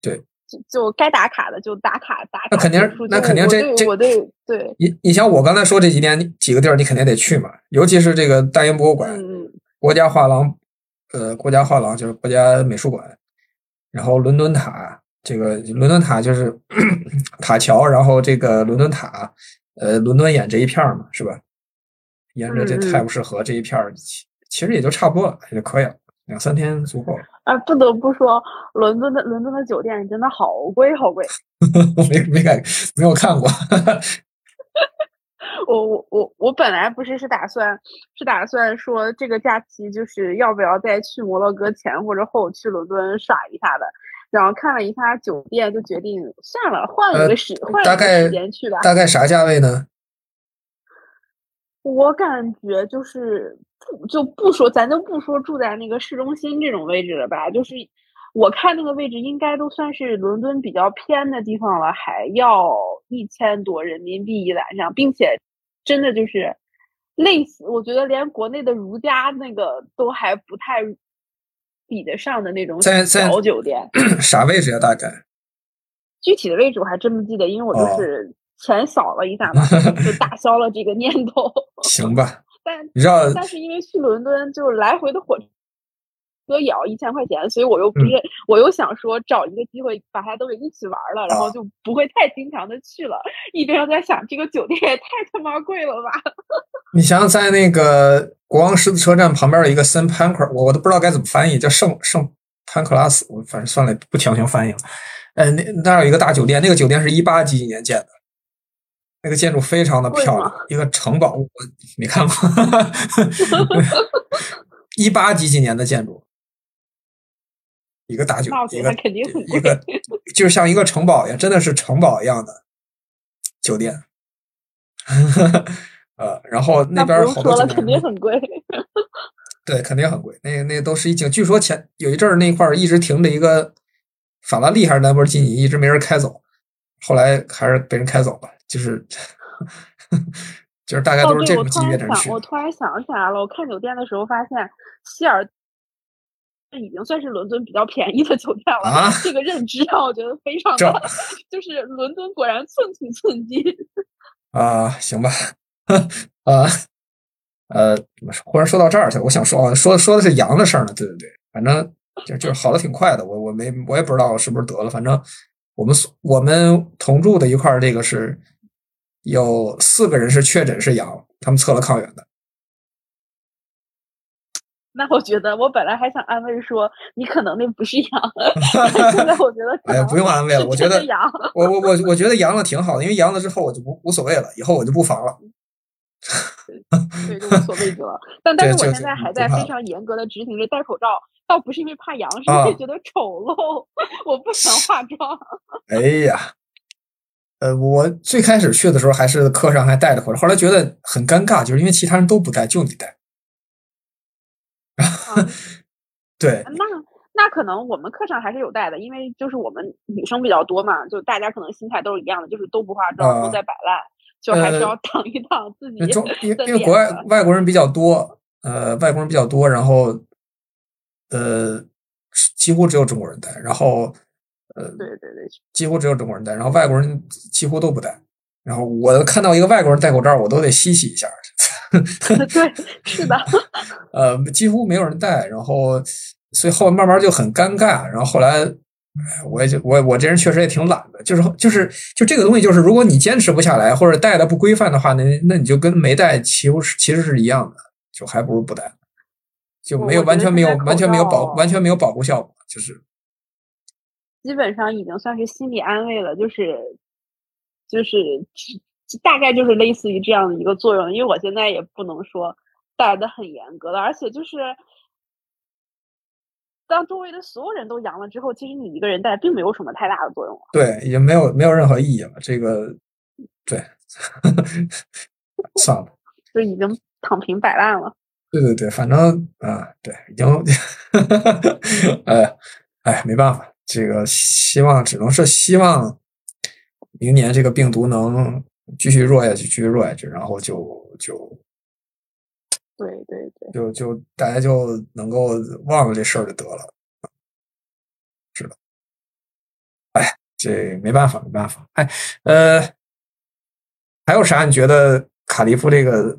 对。就就该打卡的就打卡打卡，那肯定那肯定这这我对对，你你像我刚才说这几点几个地儿，你肯定得去嘛，尤其是这个大英博物馆、国家画廊，呃，国家画廊就是国家美术馆，然后伦敦塔，这个伦敦塔就是 塔桥，然后这个伦敦塔，呃，伦敦眼这一片儿嘛，是吧？沿着这泰晤士河这一片儿其其实也就差不多了，也就可以了。两三天足够了啊！不得不说，伦敦的伦敦的酒店真的好贵，好贵。我 没没看，没有看过。我我我我本来不是是打算是打算说这个假期就是要不要再去摩洛哥前或者后去伦敦耍一下的，然后看了一下酒店，就决定算了，换一个时换一个时间去吧。大概啥价位呢？我感觉就是不就不说，咱就不说住在那个市中心这种位置了吧。就是我看那个位置，应该都算是伦敦比较偏的地方了，还要一千多人民币一晚上，并且真的就是类似，我觉得连国内的如家那个都还不太比得上的那种小酒店。啥位置呀？大概具体的位置我还真不记得，因为我就是。钱扫了一下嘛，就打消了这个念头。行吧，但你知道，但是因为去伦敦就来回的火车也要一千块钱，所以我又不是，我又想说找一个机会把它都给一起玩了，然后就不会太经常的去了。一边在想，这个酒店也太他妈贵了吧！你想想，在那个国王十字车站旁边的一个森潘克，我我都不知道该怎么翻译，叫圣圣潘克拉斯，我反正算了，不强行翻译了。呃，那那有一个大酒店，那个酒店是一八几几年建的。那个建筑非常的漂亮，一个城堡，我没看过，一八几几年的建筑，一个大酒，一个一个，就像一个城堡一样，真的是城堡一样的酒店。呃，然后那边好多酒店，肯定很贵。对，肯定很贵。那那都是一景，据说前有一阵儿那块儿一直停着一个法拉利还是兰博基尼，一直没人开走，后来还是被人开走了。就是，就是大概都是这种级别的去。我突然想起来了，我看酒店的时候发现，希尔已经算是伦敦比较便宜的酒店了。啊，这个认知让我觉得非常的，就是伦敦果然寸土寸金。啊，行吧，啊，呃，忽然说到这儿去，我想说，说说的是羊的事儿呢。对对对，反正就就是好的挺快的。我我没我也不知道是不是得了，反正我们我们同住的一块儿这个是。有四个人是确诊是阳，他们测了抗原的。那我觉得，我本来还想安慰说你可能那不是阳，现在我觉得哎呀，不用安慰了，我觉得阳，我我我我觉得阳了挺好的，因为阳了之后我就不无所谓了，以后我就不防了。对，就无所谓了。但 但是我现在还在非常严格的执行着戴口罩，倒不是因为怕阳，是因为觉得丑陋，我不想化妆。哎呀。呃，我最开始去的时候还是课上还戴着口罩，后来觉得很尴尬，就是因为其他人都不戴，就你戴。啊 对，那那可能我们课上还是有带的，因为就是我们女生比较多嘛，就大家可能心态都是一样的，就是都不化妆，啊都在摆烂，就还是呃要 挡一挡自己因为中因为因为国外外国人比较多，呃，外国人比较多，然后呃，几乎只有中国人戴，然后呃，对对对，几乎只有中国人戴，然后外国人几乎都不戴。然后我看到一个外国人戴口罩，我都得稀奇一下。对，是的，呃，几乎没有人带，然后所以后面慢慢就很尴尬。然后后来，哎我也就我我这人确实也挺懒的，就是就是就这个东西，就是如果你坚持不下来或者带的不规范的话，那那你就跟没带其实其实是一样的，就还不如不带，就没有完全没有完全没有保完全没有保护效果，就是基本上已经算是心理安慰了，就是就是大概就是类似于这样的一个作用。因为我现在也不能说带的很严格了，而且就是当周围的所有人都阳了之后，其实你一个人带并没有什么太大的作用了。对，已经没有没有任何意义了。这个对，算了。就已经躺平摆烂了。对对对，反正啊，对，已经，哎哎，没办法，这个希望只能是希望明年这个病毒能继续弱下去，继续弱下去，然后就就对对对，就就大家就能够忘了这事儿就得了。是的，哎，这没办法，没办法。哎，呃，还有啥？你觉得卡利夫这个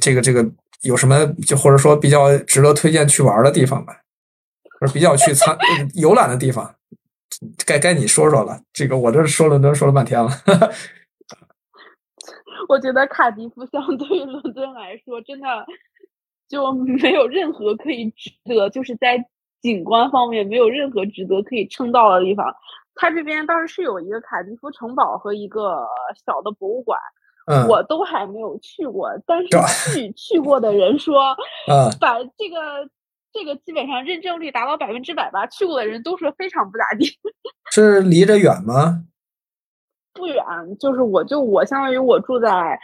这个这个有什么就或者说比较值得推荐去玩的地方吧？或者比较去参 游览的地方？该该你说说了。这个我这说了都说了半天了。我觉得卡迪夫相对于伦敦来说，真的就没有任何可以值得，就是在景观方面没有任何值得可以称道的地方。它这边倒是是有一个卡迪夫城堡和一个小的博物馆，嗯，我都还没有去过，但是去去过的人说，嗯把这个这个基本上认证率达到百分之百吧，去过的人都说非常不咋地。是离着远吗？不远，就是我就我相当于我住在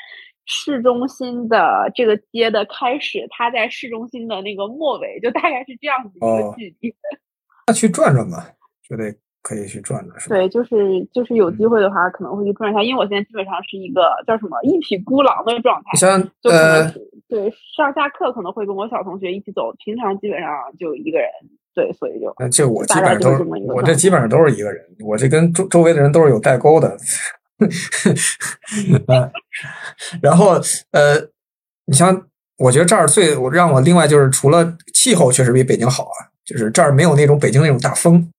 市中心的这个街的开始，他在市中心的那个末尾，就大概是这样子一哦个距离。那去转转吧，觉得可以去转转，是吧？对，就是就是有机会的话，可能会去转一下，因为我现在基本上是一个叫什么一匹孤狼的状态，像就对上下课可能会跟我小同学一起走，平常基本上就一个人。对，所以就呃，这我基本上都是我这基本上都是一个人，我这跟周周围的人都是有代沟的。呃，然后呃，你像我觉得这儿最我让我另外就是除了气候确实比北京好啊，就是这儿没有那种北京那种大风，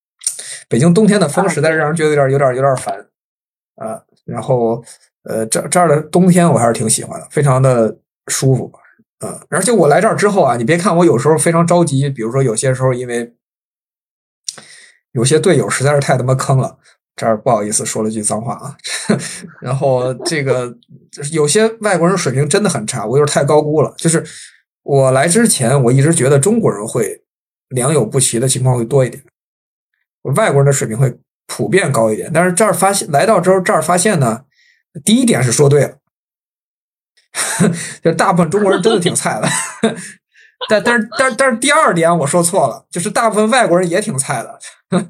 北京冬天的风啊实在是让人觉得有点有点有点烦啊。然后呃，这这儿的冬天我还是挺喜欢的，非常的舒服。而且我来这儿之后啊，你别看我有时候非常着急，比如说有些时候因为有些队友实在是太他妈坑了，这儿不好意思说了句脏话啊。然后这个有些外国人水平真的很差，我有点太高估了。就是我来之前，我一直觉得中国人会良莠不齐的情况会多一点，外国人的水平会普遍高一点。但是这儿发现来到之后，这儿发现呢，第一点是说对了。就大部分中国人真的挺菜的，但但是但是但是第二点我说错了，就是大部分外国人也挺菜的，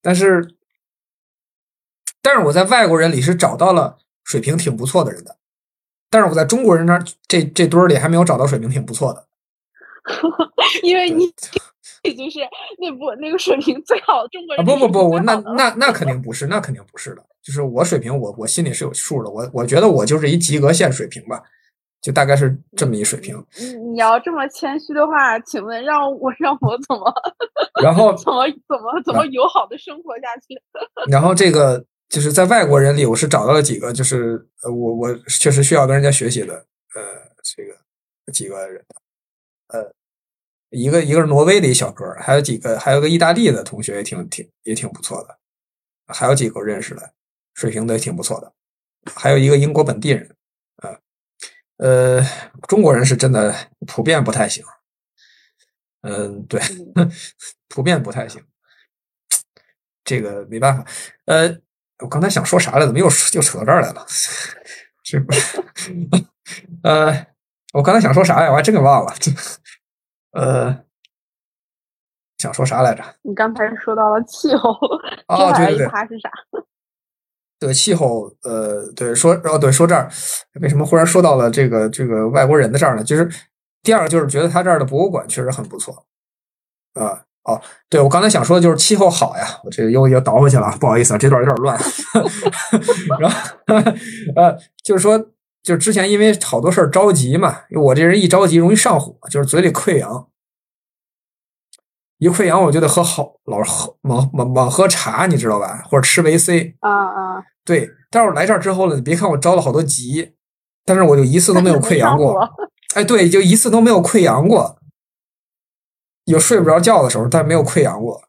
但是但是我在外国人里是找到了水平挺不错的人的，但是我在中国人那儿这这堆儿里还没有找到水平挺不错的，因为你。已经是那部那个水平最好的中国啊人不不不，我那那那肯定不是，那肯定不是的，就是我水平我我心里是有数的，我我觉得我就是一及格线水平吧，就大概是这么一水平，你你要这么谦虚的话，请问让我让我怎么然后 怎么怎么怎么友好的生活下去？然后这个就是在外国人里，我是找到了几个，就是呃，我我确实需要跟人家学习的，呃，这个几个人，呃，一个一个是挪威的一小哥，还有几个，还有个意大利的同学也挺挺也挺不错的，还有几个我认识的，水平都也挺不错的，还有一个英国本地人，啊，呃，中国人是真的普遍不太行，嗯，对，普遍不太行。这个没办法，呃，我刚才想说啥来，怎么又又扯到这儿来了？这不，呃，我刚才想说啥呀？我还真给忘了。这，呃，想说啥来着？你刚才说到了气候，哦对对对一趴是啥？对气候，呃，对说哦，对说这儿，为什么忽然说到了这个这个外国人的这儿呢？就是第二个就是觉得他这儿的博物馆确实很不错，啊、哦，对我刚才想说的就是气候好呀，我这个又又倒回去了，不好意思啊，这段有点乱。然后呃，就是说，就是之前因为好多事儿着急嘛，我这人一着急容易上火，就是嘴里溃疡，一溃疡我就得喝好老喝猛猛猛喝茶，你知道吧？或者吃维 C。啊啊，对，但是我来这儿之后呢，你别看我着了好多急，但是我就一次都没有溃疡过。哎，对，就一次都没有溃疡过。有睡不着觉的时候，但没有溃疡过。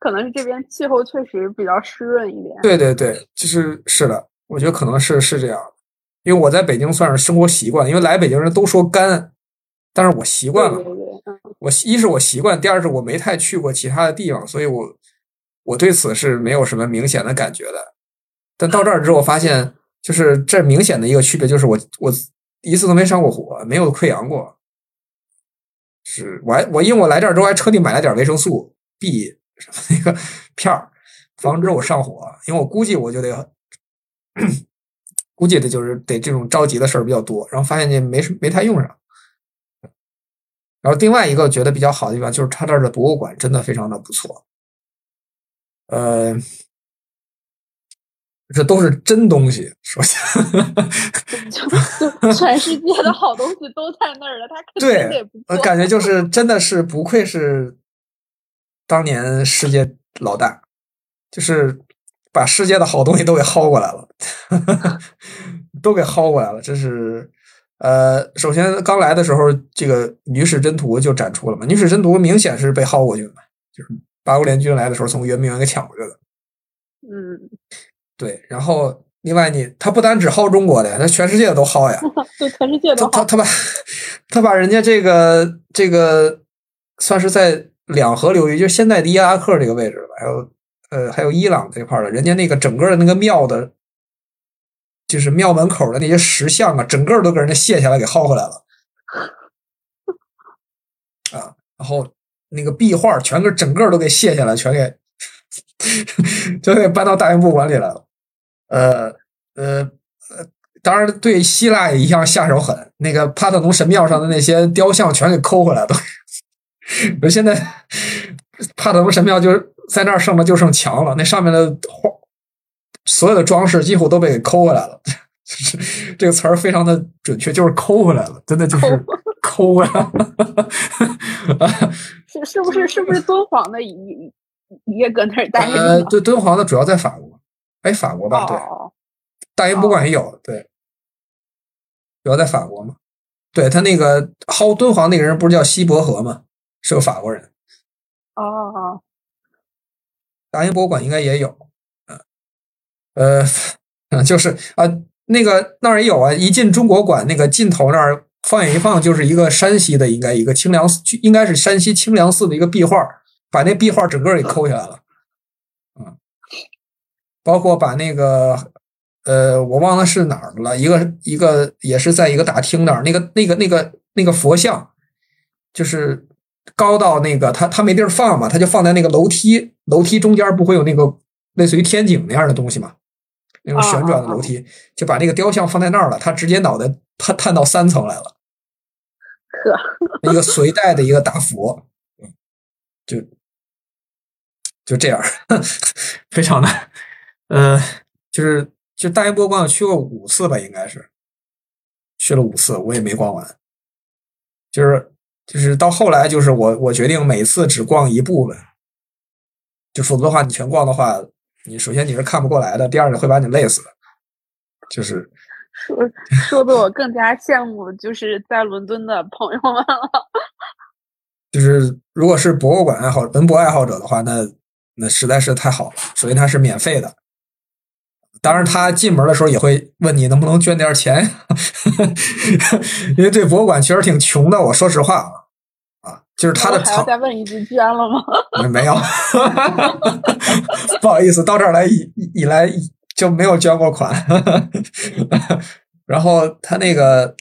可能是这边气候确实比较湿润一点。对对对，就是是的，我觉得可能是是这样。因为我在北京算是生活习惯，因为来北京人都说干，但是我习惯了。对对对，嗯，我一是我习惯，第二是我没太去过其他的地方，所以我我对此是没有什么明显的感觉的。但到这儿之后，发现就是这明显的一个区别，就是我我一次都没上过火，没有溃疡过。是我还我因为我来这儿之后还特地买了点维生素 B 什么那个片儿，防止我上火。因为我估计我就得 估计的就是得这种着急的事儿比较多，然后发现这没没太用上。然后另外一个觉得比较好的地方就是他这儿的博物馆真的非常的不错，呃，这都是真东西，首先，就就 全世界的好东西都在那儿了，它肯定对得不我错。感觉就是真的是不愧是当年世界老大，就是把世界的好东西都给薅过来了，都给薅过来了。这是呃，首先刚来的时候，这个女史箴图就展出了嘛，女史箴图明显是被薅过去的嘛，就是八国联军来的时候从圆明园给抢过去的。嗯，对，然后另外你他不单只薅中国的呀，他全世界都薅呀。对全世界都好。他他他把他把人家这个这个算是在两河流域，就是现在的伊拉克这个位置吧，还有呃还有伊朗这块儿的，人家那个整个的那个庙的，就是庙门口的那些石像啊，整个都给人家卸下来给薅回来了啊，然后那个壁画全给整个都给卸下来，全给 全给搬到大英博物馆里来了，呃呃。当然，对希腊也一样下手狠。那个帕特农神庙上的那些雕像全给抠回来了。我现在 帕特农神庙就是在那儿剩的就剩墙了，那上面的画，所有的装饰几乎都被给抠回来了。就是这个词儿非常的准确，就是抠回来了，真的就是抠回来了。是是不是是不是敦煌的也也搁那儿待着呃，呢？对，敦煌的主要在法国，哎，法国吧，对，哦，大英博物馆也有，对，主要在法国嘛。对他那个薅敦煌那个人不是叫西伯河吗？是个法国人。哦，大英博物馆应该也有，嗯，呃，嗯，就是啊、那个那儿也有啊。一进中国馆那个尽头那儿，放眼一放就是一个山西的，应该一个清凉寺，应该是山西清凉寺的一个壁画，把那壁画整个给抠下来了，嗯，包括把那个呃，我忘了是哪儿了，一个一个也是在一个大厅那儿，那个那个那个那个佛像，就是高到那个他他没地儿放嘛，他就放在那个楼梯楼梯中间，不会有那个类似于天井那样的东西嘛？那种旋转的楼梯，就把那个雕像放在那儿了，他直接脑袋探探到三层来了，呵，一个。隋代的一个大佛，嗯就就这样，非常的呃，就是就大英博物馆我去过五次吧，应该是去了五次，我也没逛完，就是就是到后来就是我我决定每次只逛一部分，就否则的话你全逛的话，你首先你是看不过来的，第二个会把你累死的，就是说说的我更加羡慕就是在伦敦的朋友们了。就是如果是博物馆爱好文博爱好者的话，那那实在是太好了。首先它是免费的，当然他进门的时候也会问你能不能捐点钱，因为这博物馆其实挺穷的。我说实话就是他的还要再问一句，捐了吗？没有，不好意思，到这儿来以以来就没有捐过款。然后他那个，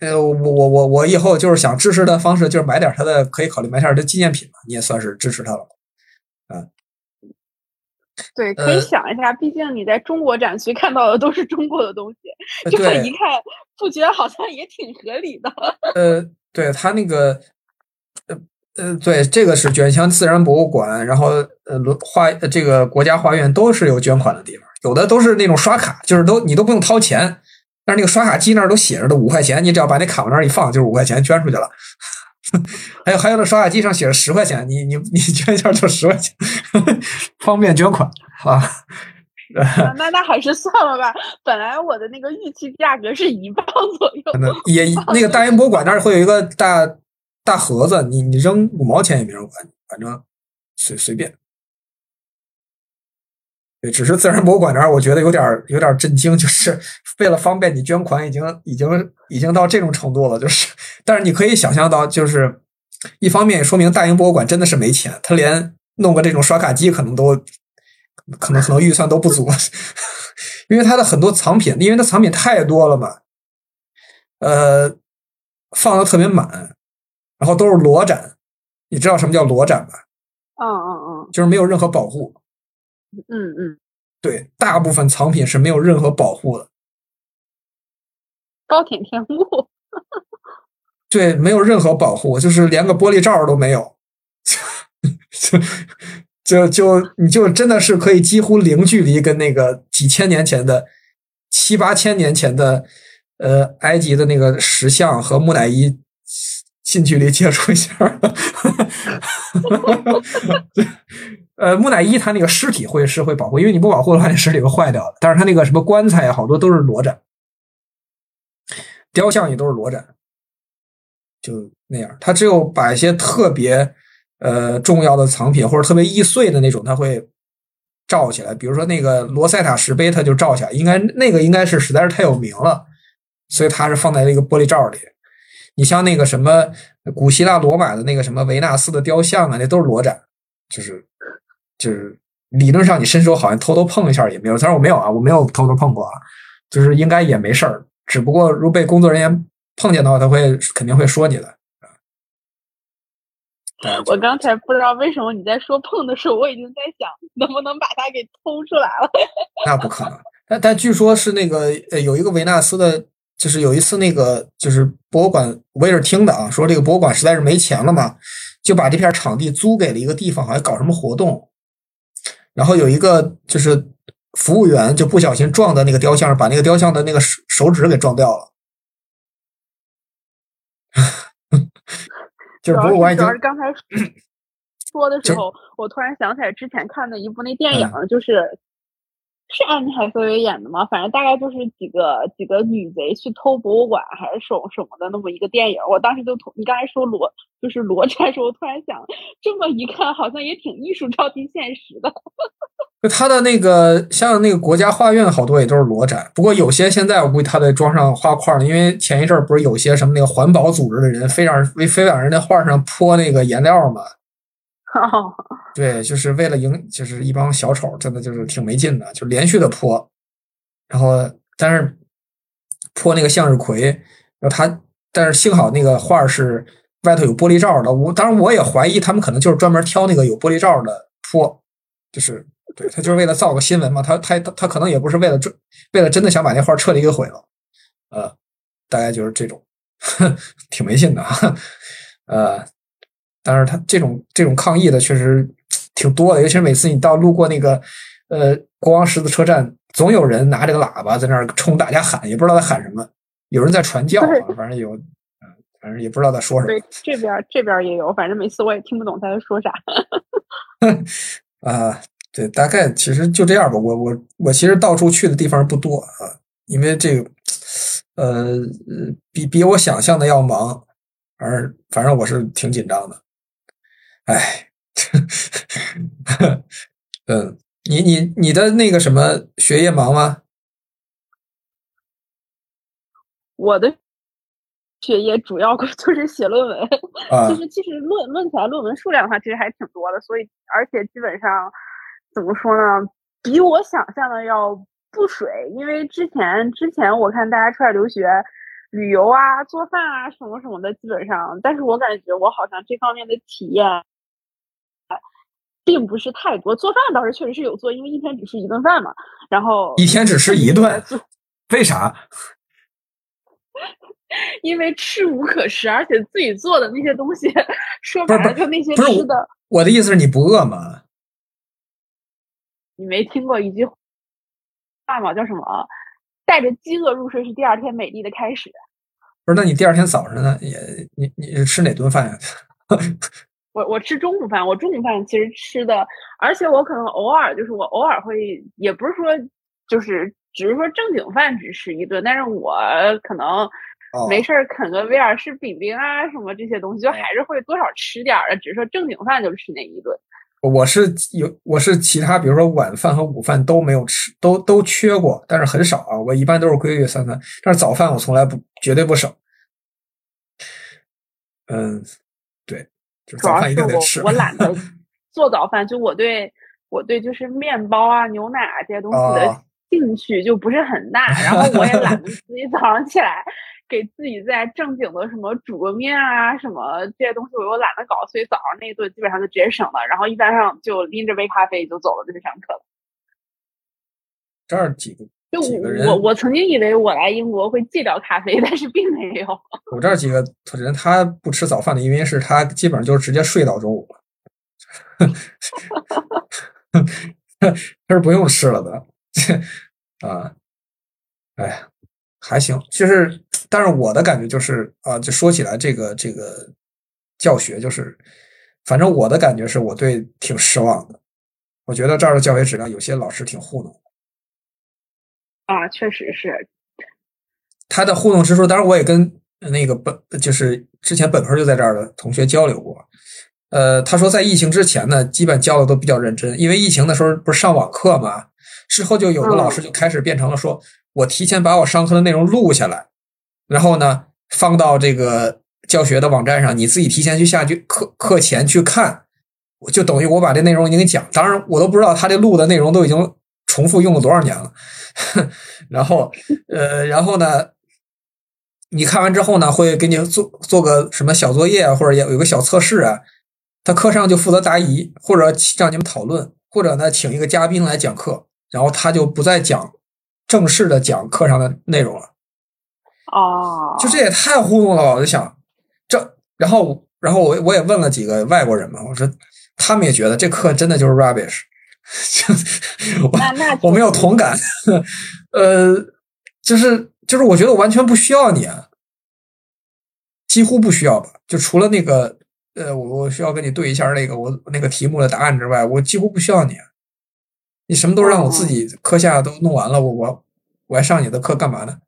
呃，我我我我以后就是想支持的方式，就是买点他的，可以考虑买点他的纪念品嘛，你也算是支持他了。啊，对，可以想一下，毕竟你在中国展区看到的都是中国的东西，这么一看，不觉得好像也挺合理的。呃，对他那个。呃呃，对，这个是卷江自然博物馆，然后呃，花这个国家画院都是有捐款的地方，有的都是那种刷卡，就是都你都不用掏钱，但是那个刷卡机那儿都写着的五块钱，你只要把那卡往那儿一放，就是五块钱捐出去了。还有还有那刷卡机上写着十块钱，你你你捐一下就十块钱，方便捐款啊。那那还是算了吧，本来我的那个预期价格是一磅左右，也那个大英博物馆那儿会有一个大。大盒子，你你扔五毛钱也没人管，反正随随便。对，只是自然博物馆那儿，我觉得有点有点震惊，就是为了方便你捐款，已经已经已经到这种程度了。就是，但是你可以想象到，就是一方面说明大英博物馆真的是没钱，他连弄个这种刷卡机可能都可能可能预算都不足，因为他的很多藏品，因为他藏品太多了嘛，呃，放的特别满。然后都是裸展，你知道什么叫裸展吧？嗯嗯嗯，就是没有任何保护。嗯嗯，对，大部分藏品是没有任何保护的。高铁天幕。对，没有任何保护，就是连个玻璃罩都没有。就就就你就真的是可以几乎零距离跟那个几千年前的七八千年前的呃埃及的那个石像和木乃伊。近距离接触一下，呃，木乃伊它那个尸体会是会保护，因为你不保护的话，那尸体会坏掉的。但是它那个什么棺材好多都是裸展，雕像也都是裸展，就那样。它只有把一些特别呃重要的藏品或者特别易碎的那种，它会罩起来。比如说那个罗塞塔石碑，它就罩起来，应该那个应该是实在是太有名了，所以它是放在那个玻璃罩里。你像那个什么古希腊罗马的那个什么维纳斯的雕像啊，那都是裸展，就是就是理论上你伸手好像偷偷碰一下也没有，但是我没有啊，我没有偷偷碰过啊，就是应该也没事儿，只不过如果被工作人员碰见的话，他会肯定会说你的。我刚才不知道为什么你在说碰的时候，我已经在想能不能把它给偷出来了。那不可能，但但据说是那个呃有一个维纳斯的。就是有一次，那个就是博物馆，我也是听的啊，说这个博物馆实在是没钱了嘛，就把这片场地租给了一个地方，好像搞什么活动。然后有一个就是服务员就不小心撞到那个雕像，把那个雕像的那个手手指给撞掉了。就是博物馆已经刚才说的时候，我突然想起来之前看的一部那电影，就是。是安妮海瑟薇演的吗？反正大概就是几个几个女贼去偷博物馆还是什什么的那么一个电影。我当时就突你刚才说裸就是裸展时候，我突然想，这么一看好像也挺艺术超级现实的。就他的那个像那个国家画院好多也都是裸展，不过有些现在我估计他得装上画框了，因为前一阵儿不是有些什么那个环保组织的人非让非非往人家画上泼那个颜料嘛。对，就是为了赢，就是一帮小丑，真的就是挺没劲的，就连续的泼，然后但是泼那个向日葵，然后他，但是幸好那个画是外头有玻璃罩的，我当然我也怀疑他们可能就是专门挑那个有玻璃罩的泼，就是对他就是为了造个新闻嘛，他他他可能也不是为了真为了真的想把那画彻底给毁了，呃，大概就是这种，挺没劲的，呃。但是他这种这种抗议的确实挺多的，尤其是每次你到路过那个呃国王十字车站，总有人拿着个喇叭在那儿冲大家喊，也不知道在喊什么。有人在传教，反正有，反正也不知道在说什么。对，这边这边也有，反正每次我也听不懂他在说啥。啊，对，大概其实就这样吧。我我我其实到处去的地方不多啊，因为这个呃比比我想象的要忙，反正反正我是挺紧张的。哎，嗯，你你你的那个什么学业忙吗？我的学业主要就是写论文。啊 就是其实论论起来论文数量的话，其实还挺多的，所以而且基本上怎么说呢，比我想象的要不水。因为之前之前我看大家出来留学。旅游啊，做饭啊，什么什么的，基本上，但是我感觉我好像这方面的体验，并不是太多。做饭倒是确实是有做，因为一天只吃一顿饭嘛。然后一天只吃一顿，为啥？因为吃无可食，而且自己做的那些东西，说白了就那些吃的。我的意思是你不饿吗？你没听过一句话吗？叫什么？带着饥饿入睡是第二天美丽的开始。不是，那你第二天早上呢？也你你是吃哪顿饭呀？我我吃中午饭，我中午饭其实吃的，而且我可能偶尔就是我偶尔会，也不是说就是只是说正经饭只吃一顿，但是我可能哦没事儿啃个威尔士饼饼啊什么这些东西，就还是会多少吃点儿的，只是说正经饭就吃那一顿。我是有，我是其他，比如说晚饭和午饭都没有吃，都都缺过，但是很少啊。我一般都是规律三餐，但是早饭我从来不绝对不省。嗯，主要是我。我懒 得做早饭，就我对我对就是面包啊、牛奶啊这些东西的哦兴趣就不是很大，然后我也懒得 自己早上起来给自己在正经的什么煮个面啊什么这些东西我又懒得搞，所以早上那一顿基本上就直接省了，然后一般上就拎着杯咖啡就走了，就去上课了。这儿几个就我我我曾经以为我来英国会戒掉咖啡，但是并没有。我这儿几个人，他不吃早饭的原因是他基本上就是直接睡到中午了，他是不用吃了的啊。哎呀，还行，就是，但是我的感觉就是啊，就说起来这个这个教学，就是反正我的感觉是我对挺失望的。我觉得这儿的教学质量有些老师挺糊弄。啊，确实是，他的互动之处，当然我也跟那个本就是之前本科就在这儿的同学交流过。呃，他说在疫情之前呢，基本教的都比较认真，因为疫情的时候不是上网课嘛，之后就有的老师就开始变成了说，我提前把我上课的内容录下来，然后呢放到这个教学的网站上，你自己提前去下去课课前去看，我就等于我把这内容已经给讲，当然我都不知道他这录的内容都已经重复用了多少年了。然后，呃，然后呢，你看完之后呢，会给你做做个什么小作业啊，或者有有个小测试啊。他课上就负责答疑，或者让你们讨论，或者呢，请一个嘉宾来讲课，然后他就不再讲正式的讲课上的内容了。哦，就这也太糊弄了吧！我就想，这，然后，然后我我也问了几个外国人嘛，我说他们也觉得这课真的就是 rubbish。我那那我没有同感，呃，就是就是我觉得我完全不需要你啊，几乎不需要吧，就除了那个呃，我我需要跟你对一下那个我那个题目的答案之外，我几乎不需要你啊。你什么都让我自己课下都弄完了，我我我还上你的课干嘛呢？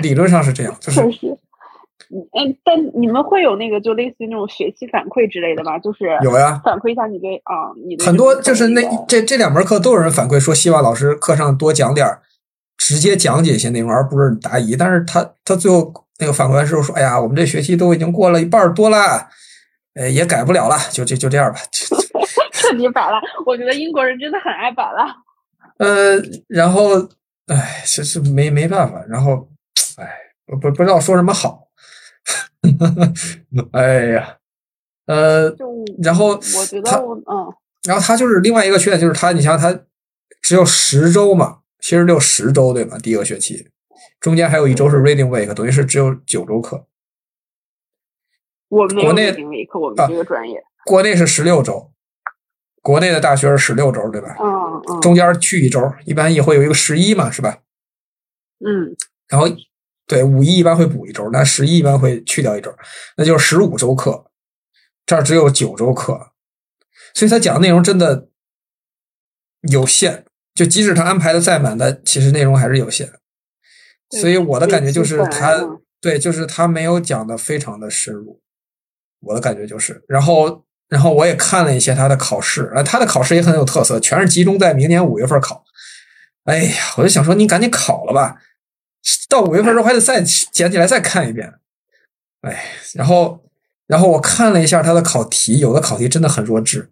理论上是这样，就是嗯，但你们会有那个就类似于那种学期反馈之类的吧？就是有呀，反馈一下你对啊，你的很多就是那这这两门课都有人反馈说，希望老师课上多讲点儿，直接讲解一些内容，而不是答疑。但是他他最后那个反馈完之后说，哎呀，我们这学期都已经过了一半儿多了，呃，也改不了了，就就就这样吧。彻底摆烂。我觉得英国人真的很爱摆烂。呃，然后，哎，是是没没办法，然后，哎，我不不知道说什么好，哎呀，呃，然后我觉他得我嗯然后他就是另外一个缺点，就是他，你想想他只有十周嘛，其实六十周对吧？第一个学期中间还有一周是 reading week，等于是只有九周课。我们国内 reading week，我啊们这个专业。国内是十六周，国内的大学是十六周对吧？嗯嗯中间去一周，一般也会有一个十一嘛，是吧？嗯，然后对五一一般会补一周，那十一一般会去掉一周，那就是十五周课。这儿只有九周课，所以他讲的内容真的有限。就即使他安排的再满的，其实内容还是有限。所以我的感觉就是他嗯对，就是他没有讲的非常的深入。我的感觉就是，然后然后我也看了一些他的考试，啊，他的考试也很有特色，全是集中在明年五月份考。哎呀，我就想说，你赶紧考了吧，到五月份时候还得再捡起来再看一遍。哎，然后然后我看了一下他的考题，有的考题真的很弱智，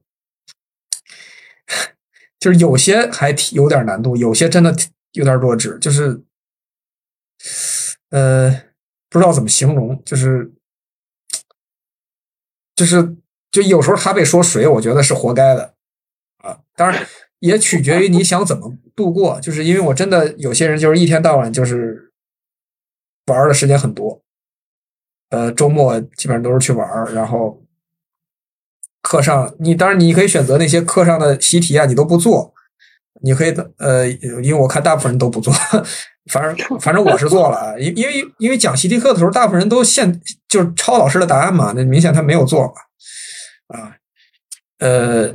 就是有些还挺有点难度，有些真的有点弱智，就是呃不知道怎么形容，就是就是就有时候他被说水，我觉得是活该的啊，当然也取决于你想怎么度过，就是因为我真的有些人就是一天到晚就是玩的时间很多，呃，周末基本上都是去玩，然后课上你当然你可以选择那些课上的习题啊，你都不做，你可以呃，因为我看大部分人都不做，反正反正我是做了，因因为因为讲习题课的时候，大部分人都现就是抄老师的答案嘛，那明显他没有做，啊，呃，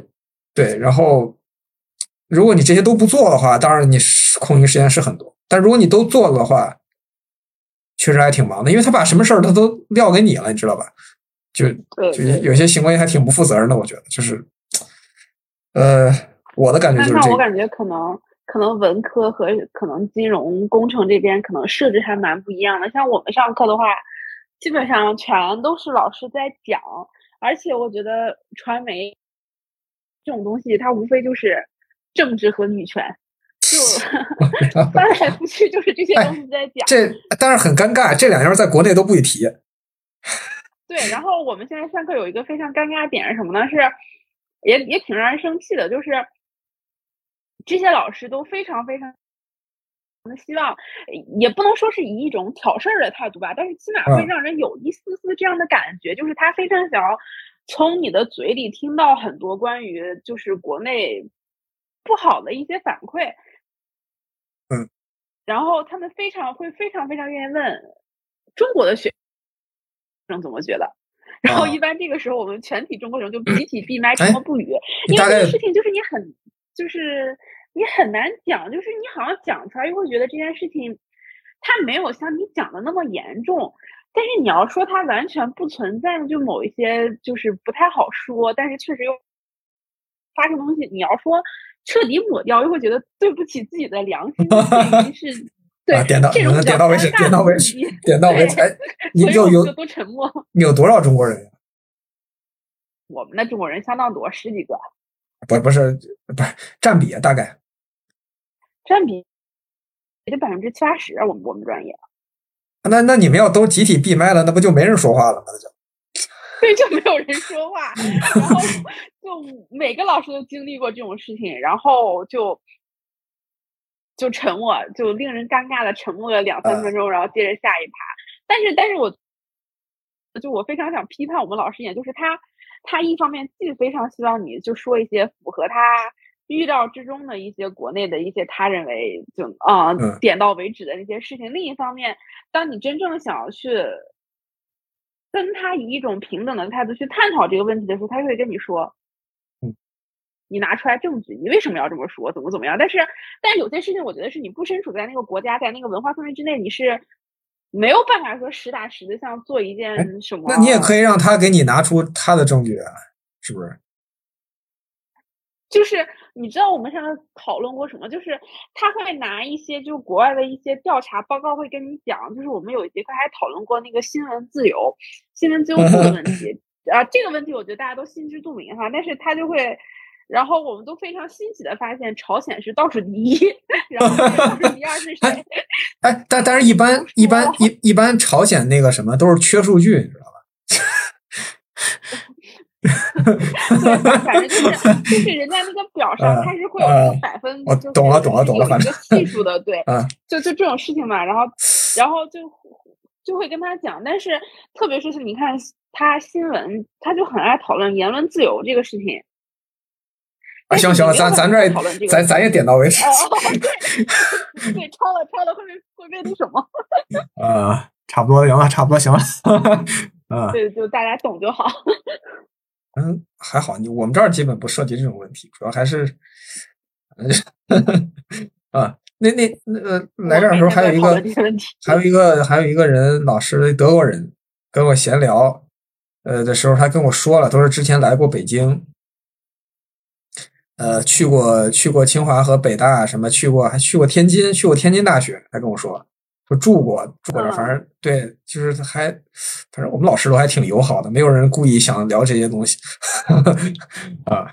对，然后如果你这些都不做的话，当然你空余时间是很多，但如果你都做了的话，确实还挺忙的，因为他把什么事儿他都撂给你了，你知道吧？就就有些行为还挺不负责任的，我觉得就是，呃，我的感觉但就是这个，是我感觉可能可能文科和可能金融工程这边可能设置还蛮不一样的。像我们上课的话，基本上全都是老师在讲，而且我觉得传媒这种东西，它无非就是政治和女权，就 翻来覆去就是这些东西在讲。这但是很尴尬，这两样在国内都不许提。对，然后我们现在上课有一个非常尴尬的点是什么呢？是也也挺让人生气的，就是这些老师都非常非常我们希望，也不能说是以一种挑事儿的态度吧，但是起码会嗯让人有一丝丝这样的感觉，就是他非常想要从你的嘴里听到很多关于就是国内不好的一些反馈。嗯，然后他们非常会非常非常愿意问中国的学生怎么觉得。然后啊一般这个时候，我们全体中国人就集体闭麦，哎沉默不语，因为这个事情就是你很，就是你很难讲，就是你好像讲出来又会觉得这件事情，它没有像你讲的那么严重，但是你要说它完全不存在，就某一些就是不太好说，但是确实又发生东西，你要说彻底抹掉，又会觉得对不起自己的良心，这已经是 对、啊点到点到为止点到为止点到为止。哎，你有有都沉默。你有多少中国人呀？我们的中国人相当多，十几个，不不是不是占比啊大概占比也就百分之七八十。我们我们专业，那那你们要都集体闭麦了，那不就没人说话了吗？那就对，就没有人说话，然后就每个老师都经历过这种事情，然后就就沉默，就令人尴尬的沉默了两三分钟，然后接着下一趴。但是，但是我就我非常想批判我们老师一点，就是他他一方面既非常希望你就说一些符合他预料之中的一些国内的一些他认为就啊、嗯。点到为止的那些事情，另一方面，当你真正想要去跟他以一种平等的态度去探讨这个问题的时候，他就会跟你说，嗯，你拿出来证据，你为什么要这么说？怎么怎么样？但是，但是有些事情，我觉得是你不身处在那个国家，在那个文化氛围之内，你是没有办法说实打实的像做一件什么。那你也可以让他给你拿出他的证据啊，是不是？就是你知道我们上次讨论过什么？就是他会拿一些就是国外的一些调查报告会跟你讲，就是我们有一节课还讨论过那个新闻自由、新闻自由度的问题 啊，这个问题我觉得大家都心知肚明哈，但是他就会。然后我们都非常欣喜的发现，朝鲜是倒数第一，然后倒数第二是 谁？哎，但但是一般一般一一般朝鲜那个什么都是缺数据，你知道吧？对，反反正就是就是人家那个表上啊它是会有那个百分，我就是懂了懂了懂了反正系数的，对，啊就就这种事情嘛，然后然后就就会跟他讲，但是特别是你看他新闻，他就很爱讨论言论自由这个事情。啊，行行，咱咱这咱咱也点到为止哦，对对，超了超了，会被会被那什么？啊，差不多行了，差不多行了，啊，对，就大家懂就好。嗯，还好，你我们这儿基本不涉及这种问题，主要还是，嗯 啊，那那那个来这儿的时候还有一个还有一个还有一个人，老师德国人跟我闲聊，呃的时候，他跟我说了，都是之前来过北京，呃，去过去过清华和北大什么，去过还去过天津，去过天津大学，他跟我说，就住过住过反正对，就是还反正我们老师都还挺友好的，没有人故意想聊这些东西 啊。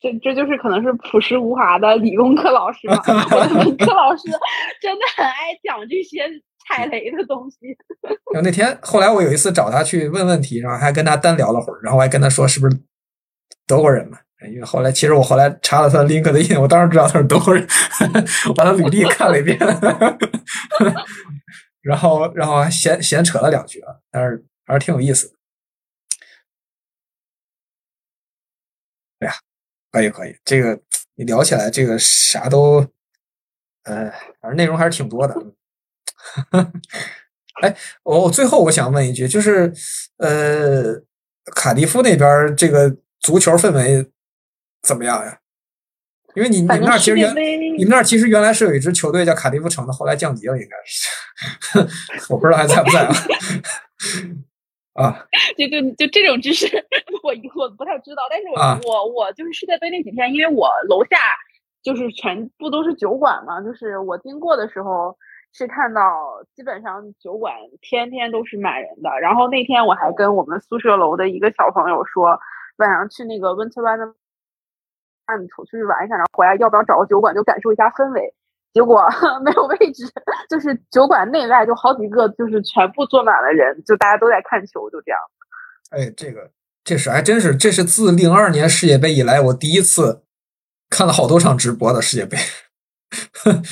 这这就是可能是朴实无华的理工科老师吧，文科老师真的很爱讲这些踩雷的东西。然后那天后来我有一次找他去问问题，然后还跟他单聊了会儿，然后我还跟他说是不是德国人嘛？因为后来其实我后来查了他的 LinkedIn，我当时知道他是德国人，我把他履历看了一遍，然后然后还闲闲扯了两句啊，但是还是挺有意思的。哎呀，可以可以，这个你聊起来这个啥都，呃，反正内容还是挺多的。哎，我我最后我想问一句，就是呃，卡迪夫那边这个足球氛围怎么样呀？因为你你们那儿其实原你们那儿其实原来是有一支球队叫卡迪夫城的，后来降级了，应该是，我不知道还在不在啊。啊，就就就这种知识，我我不太知道，但是我、啊我我就是世界杯那几天，因为我楼下就是全部都是酒馆嘛，就是我经过的时候是看到基本上酒馆天天都是满人的。然后那天我还跟我们宿舍楼的一个小朋友说，晚上去那个 Winter Wonderland 出去玩一下，然后回来要不要找个酒馆就感受一下氛围。结果 没有位置，就是酒馆内外就好几个，就是全部坐满了人，就大家都在看球，就这样。哎，这个这是还真是，这是自零二年世界杯以来我第一次看了好多场直播的世界杯。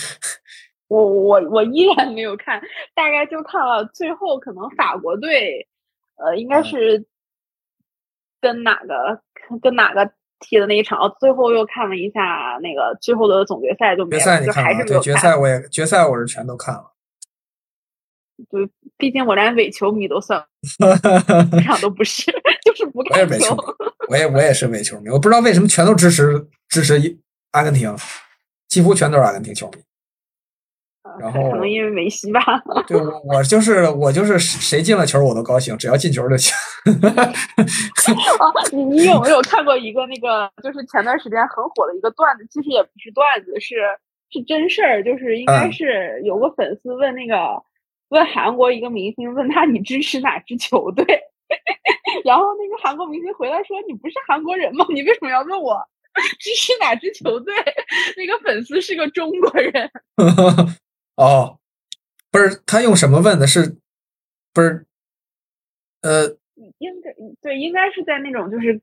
我我我依然没有看，大概就看了最后可能法国队，呃，应该是跟哪个跟哪个踢的那一场，哦最后又看了一下那个最后的总决赛就没决赛你看了吗？对，是没有看。决赛我也决赛我是全都看了。对毕竟我连伪球迷都算一场，都不是，就是不看球我也是伪球。迷，我也我也是伪球迷，我不知道为什么全都支持支持一阿根廷，几乎全都是阿根廷球迷。然后可能因为梅西吧。对我我就是我就是谁进了球我都高兴，只要进球就行。啊，你 你有没有看过一个那个，就是前段时间很火的一个段子？其实也不是段子，是是真事儿。就是应该嗯是有个粉丝问那个、问韩国一个明星，问他你支持哪支球队？然后那个韩国明星回来说：“你不是韩国人吗？你为什么要问我支持哪支球队？”那个粉丝是个中国人。哦，不是他用什么问的？是不是？呃，应该对，应该是在那种就是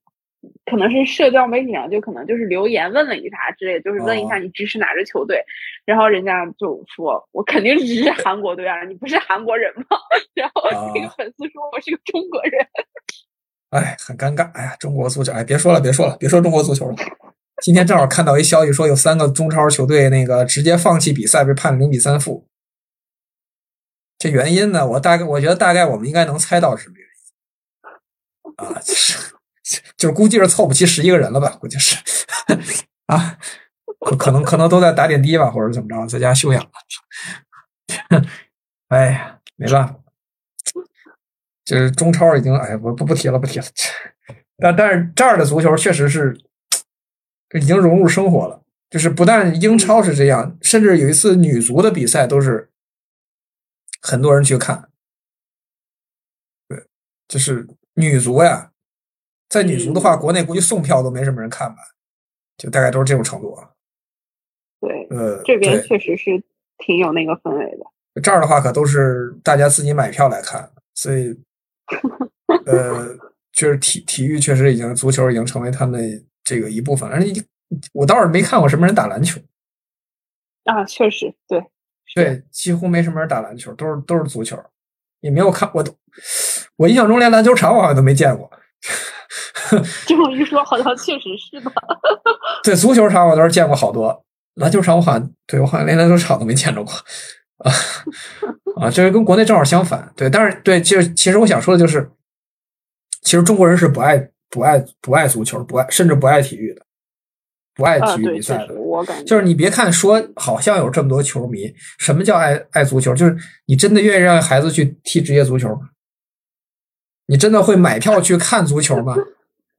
可能是社交媒体上，就可能就是留言问了一下之类的，就是问一下哦你支持哪支球队，然后人家就说我肯定支持韩国队啊，你不是韩国人吗？然后那个哦粉丝说我是个中国人，哎，很尴尬。哎呀，中国足球，哎，别说了，别说了，别说中国足球了。今天正好看到一消息，说有三个中超球队那个直接放弃比赛，被判零比三负。这原因呢，我大概我觉得大概我们应该能猜到是什么原因啊，就是就是估计是凑不齐十一个人了吧，估计是 啊，可可能可能都在打点滴吧，或者怎么着，在家休养了。哎呀，没办法，就是中超已经哎，我不不提了，不提了。但但是这儿的足球确实是已经融入生活了，就是不但英超是这样，甚至有一次女足的比赛都是很多人去看。对，就是女足呀，在女足的话，国内估计送票都没什么人看吧，就大概都是这种程度啊。对，呃，这边确实是挺有那个氛围的。这儿的话可都是大家自己买票来看，所以，呃，就是体体育确实已经足球已经成为他们这个一部分了。而且我倒是没看过什么人打篮球，啊，确实对，对，几乎没什么人打篮球，都是都是足球，也没有看我都，我印象中连篮球场我好像都没见过。这么一说，好像确实是吧。对，足球场我倒是见过好多，篮球场我好像对我好像连篮球场都没见着过。啊 啊，这个跟国内正好相反，对，但是对，就是其实我想说的就是，其实中国人是不爱不爱不爱足球，不爱甚至不爱体育的，不爱啊，体育比赛的。我感觉就是你别看说好像有这么多球迷，什么叫爱爱足球？就是你真的愿意让孩子去踢职业足球吗？你真的会买票去看足球吗？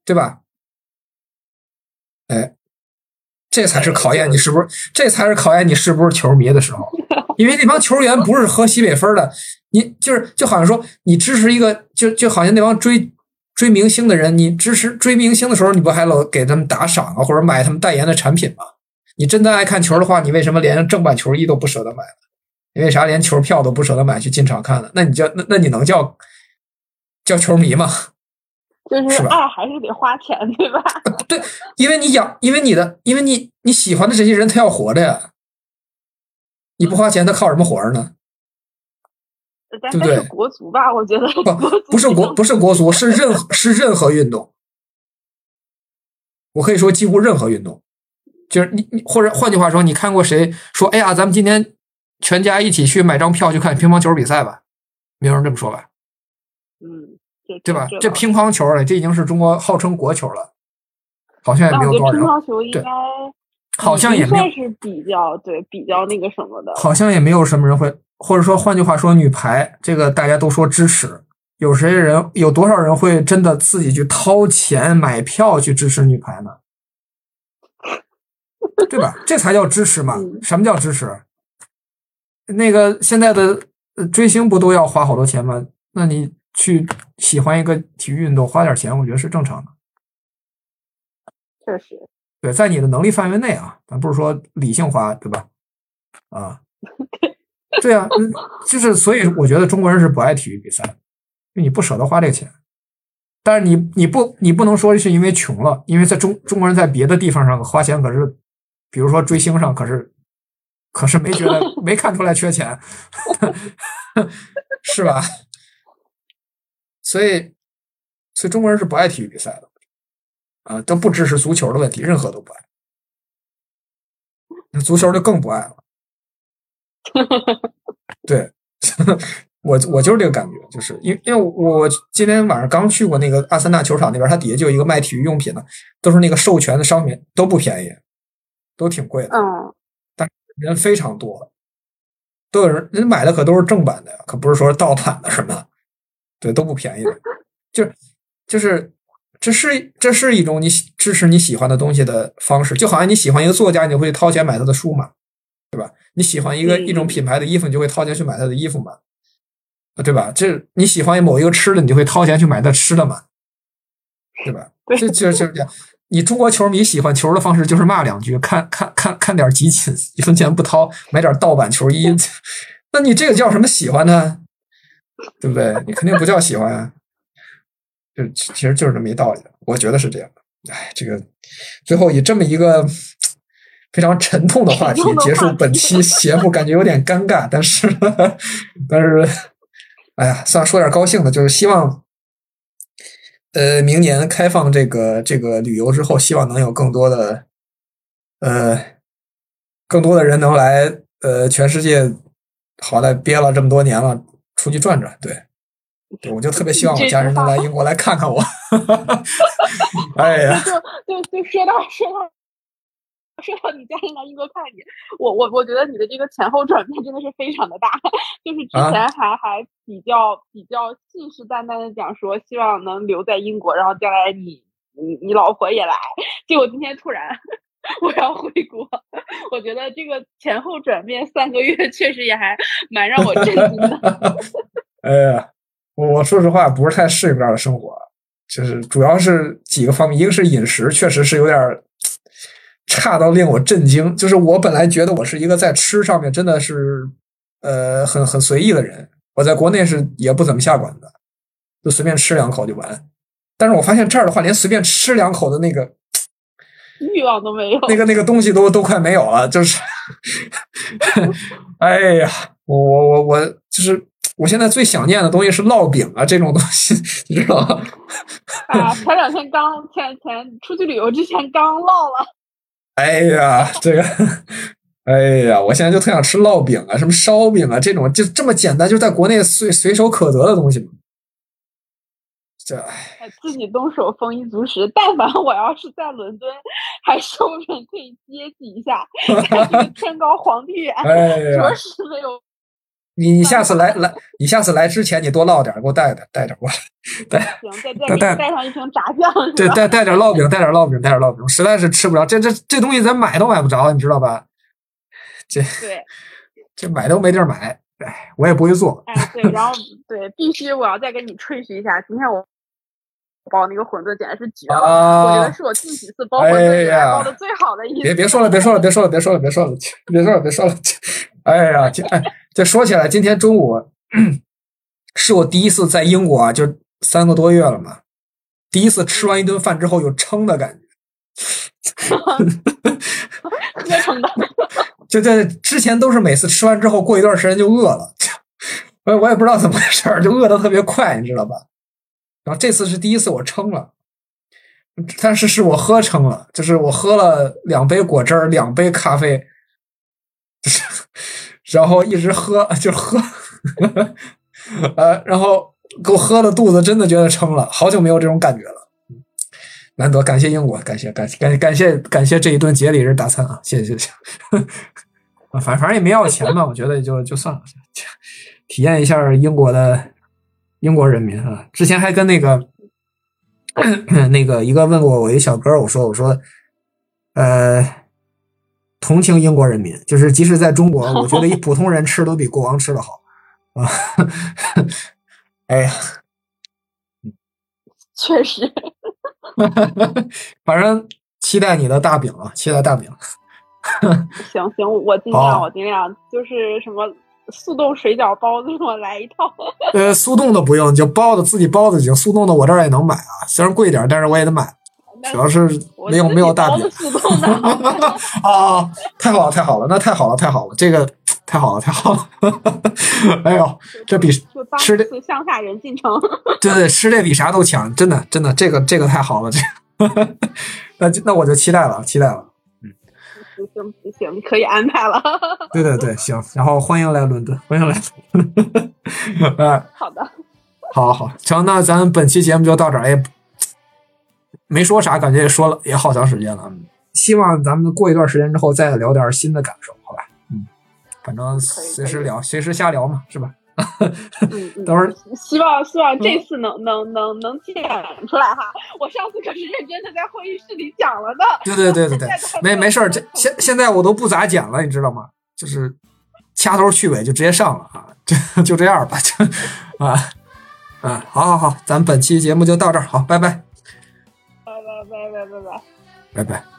对吧？哎，这才是考验你是不是，这才是考验你是不是球迷的时候。因为那帮球员不是喝西北风的，你就是就好像说你支持一个，就就好像那帮追追明星的人，你支持追明星的时候，你不还老给他们打赏啊，或者买他们代言的产品吗？你真的爱看球的话，你为什么连正版球衣都不舍得买呢？因为啥？连球票都不舍得买去进场看呢？那你叫那那你能叫叫球迷吗？就是爱还是得花钱，对吧？对，因为你养，因为你的，因为你你喜欢的这些人，他要活着呀。你不花钱，他靠什么活着呢？但对不对国足吧，我觉得不不是国不是国足，是任何是任何运动。我可以说几乎任何运动，就是你你或者换句话说，你看过谁说哎呀，咱们今天全家一起去买张票去看乒乓球比赛吧？没有人这么说吧？嗯，这对吧？这乒乓球了，这已经是中国号称国球了，好像也没有多少人，乒乓球应对该好像也没有算是比较对比较那个什么的。好像也没有什么人会，或者说换句话说，女排这个大家都说支持，有谁人有多少人会真的自己去掏钱买票去支持女排呢？对吧？这才叫支持嘛！嗯什么叫支持？那个现在的呃追星不都要花好多钱吗？那你去喜欢一个体育运动，花点钱，我觉得是正常的。确实，对，在你的能力范围内啊，咱不是说理性花，对吧？啊，对啊，就是所以我觉得中国人是不爱体育比赛，因为你不舍得花这个钱。但是你你不你不能说是因为穷了，因为在中中国人在别的地方上花钱可是，比如说追星上可是，可是没觉得没看出来缺钱，是吧？所以，所以中国人是不爱体育比赛的。啊，都不支持足球的问题，任何都不爱。那足球就更不爱了。对，我我就是这个感觉，就是因为因为我今天晚上刚去过那个阿森纳球场那边，它底下就有一个卖体育用品的，都是那个授权的商品，都不便宜，都挺贵的，嗯，但人非常多，都有人人买的可都是正版的呀，可不是说盗版的什么，对，都不便宜的，就就是。这是这是一种你喜支持你喜欢的东西的方式，就好像你喜欢一个作家，你会掏钱买他的书嘛，对吧？你喜欢一个嗯一种品牌的衣服，你就会掏钱去买他的衣服嘛，啊对吧？这你喜欢某一个吃的，你就会掏钱去买他吃的嘛，对吧？对这就就是这样。你中国球迷喜欢球的方式就是骂两句，看看看看点集锦，一分钱不掏，买点盗版球衣，那你这个叫什么喜欢呢？对不对？你肯定不叫喜欢啊。就其实就是这么一道理，我觉得是这样的。哎，这个最后以这么一个非常沉痛的话题结束本期节目，感觉有点尴尬，但是但是，哎呀，算了，说点高兴的，就是希望呃明年开放这个这个旅游之后，希望能有更多的呃更多的人能来呃全世界，好歹憋了这么多年了，出去转转，对。对，我就特别希望我家人能来英国来看看我。哎呀，就就就说到说到说到你家人来英国看你，我我我觉得你的这个前后转变真的是非常的大，就是之啊。前还、还比较比较信誓旦旦的讲说希望能留在英国，然后将来你你你老婆也来，结果今天突然 我要回国，我觉得这个前后转变三个月确实也还蛮让我震惊的。哎呀，我我说实话不是太适应这样的生活，就是主要是几个方面，一个是饮食，确实是有点儿差到令我震惊。就是我本来觉得我是一个在吃上面真的是呃很很随意的人，我在国内是也不怎么下馆子，就随便吃两口就完。但是我发现这儿的话，连随便吃两口的那个欲望都没有。那个那个东西都都快没有了，就是，哎呀，我我我我就是我现在最想念的东西是烙饼啊这种东西，你知道吗？啊，前两天刚前前出去旅游之前刚烙了，哎呀，这个，哎呀，我现在就特想吃烙饼啊，什么烧饼啊这种，就这么简单，就在国内随随手可得的东西嘛。这哎，哎自己动手丰衣足食。但凡我要是在伦敦，还说不定可以接济一下，天高皇帝远，哎着，实没有。你你下次来来，你下次来之前你多烙点儿，给我带点带点儿过来，带行，带带带上一瓶炸酱，对，带带点烙饼，带点烙饼，带点烙饼，实在是吃不着，这这这东西咱买都买不着，你知道吧？这对，这买都没地儿买，哎，我也不会做。哎，对，然后对，必须我要再给你吹嘘一下，今天我包那个馄饨简直是绝了，啊我觉得是我近几次包馄饨以来包的最好的一次。别别说了，别说了，别说了，别说了，别说了，别说了，别说了。哎呀，这哎，这说起来，今天中午是我第一次在英国啊，就三个多月了嘛，第一次吃完一顿饭之后有撑的感觉。就在之前都是每次吃完之后过一段时间就饿了，我我也不知道怎么回事儿，就饿得特别快，你知道吧？然后这次是第一次我撑了，但是是我喝撑了，就是我喝了两杯果汁儿，两杯咖啡，就是然后一直喝，就喝，呃，然后给我喝的肚子真的觉得撑了，好久没有这种感觉了。难得，感谢英国，感谢感谢感感谢感谢这一顿节礼日大餐啊！谢谢谢谢。啊，反反正也没要钱嘛，我觉得就就算了，体验一下英国的英国人民啊。之前还跟那个 那个一个问过我一小哥，我说我说，呃，同情英国人民，就是即使在中国，我觉得一普通人吃都比国王吃的好啊。哎呀，确实。反正期待你的大饼啊，期待大饼。行行，我尽量，我尽量，就是什么速冻水饺、包子，我来一套。呃，速冻的不用，就包的自己包的就行。速冻的我这儿也能买啊，虽然贵点，但是我也得买。主要是没有没有大饼。啊，太好了太好了，那太好了太好了，这个太好了太好了。哎呦，这比吃的乡下人进城。对对，吃这比啥都强，真的真的，这个这个太好了，这个。那那我就期待了，期待了。嗯，行行行，可以安排了。对对对，行。然后欢迎来伦敦，欢迎来。哎，好的，好好，行，那咱本期节目就到这儿。哎，没说啥，感觉也说了也好长时间了。希望咱们过一段时间之后再聊点新的感受，好吧？嗯，反正随时聊，随时瞎聊嘛，是吧？嗯，等会儿希望希望这次能、能能能剪出来哈。我上次可是认真的在会议室里讲了的。对对对对对，没没事儿，这现现在我都不咋剪了，你知道吗？就是掐头去尾就直接上了啊，就就这样吧，就 啊啊，好好好，咱本期节目就到这儿，好，拜拜拜拜拜拜。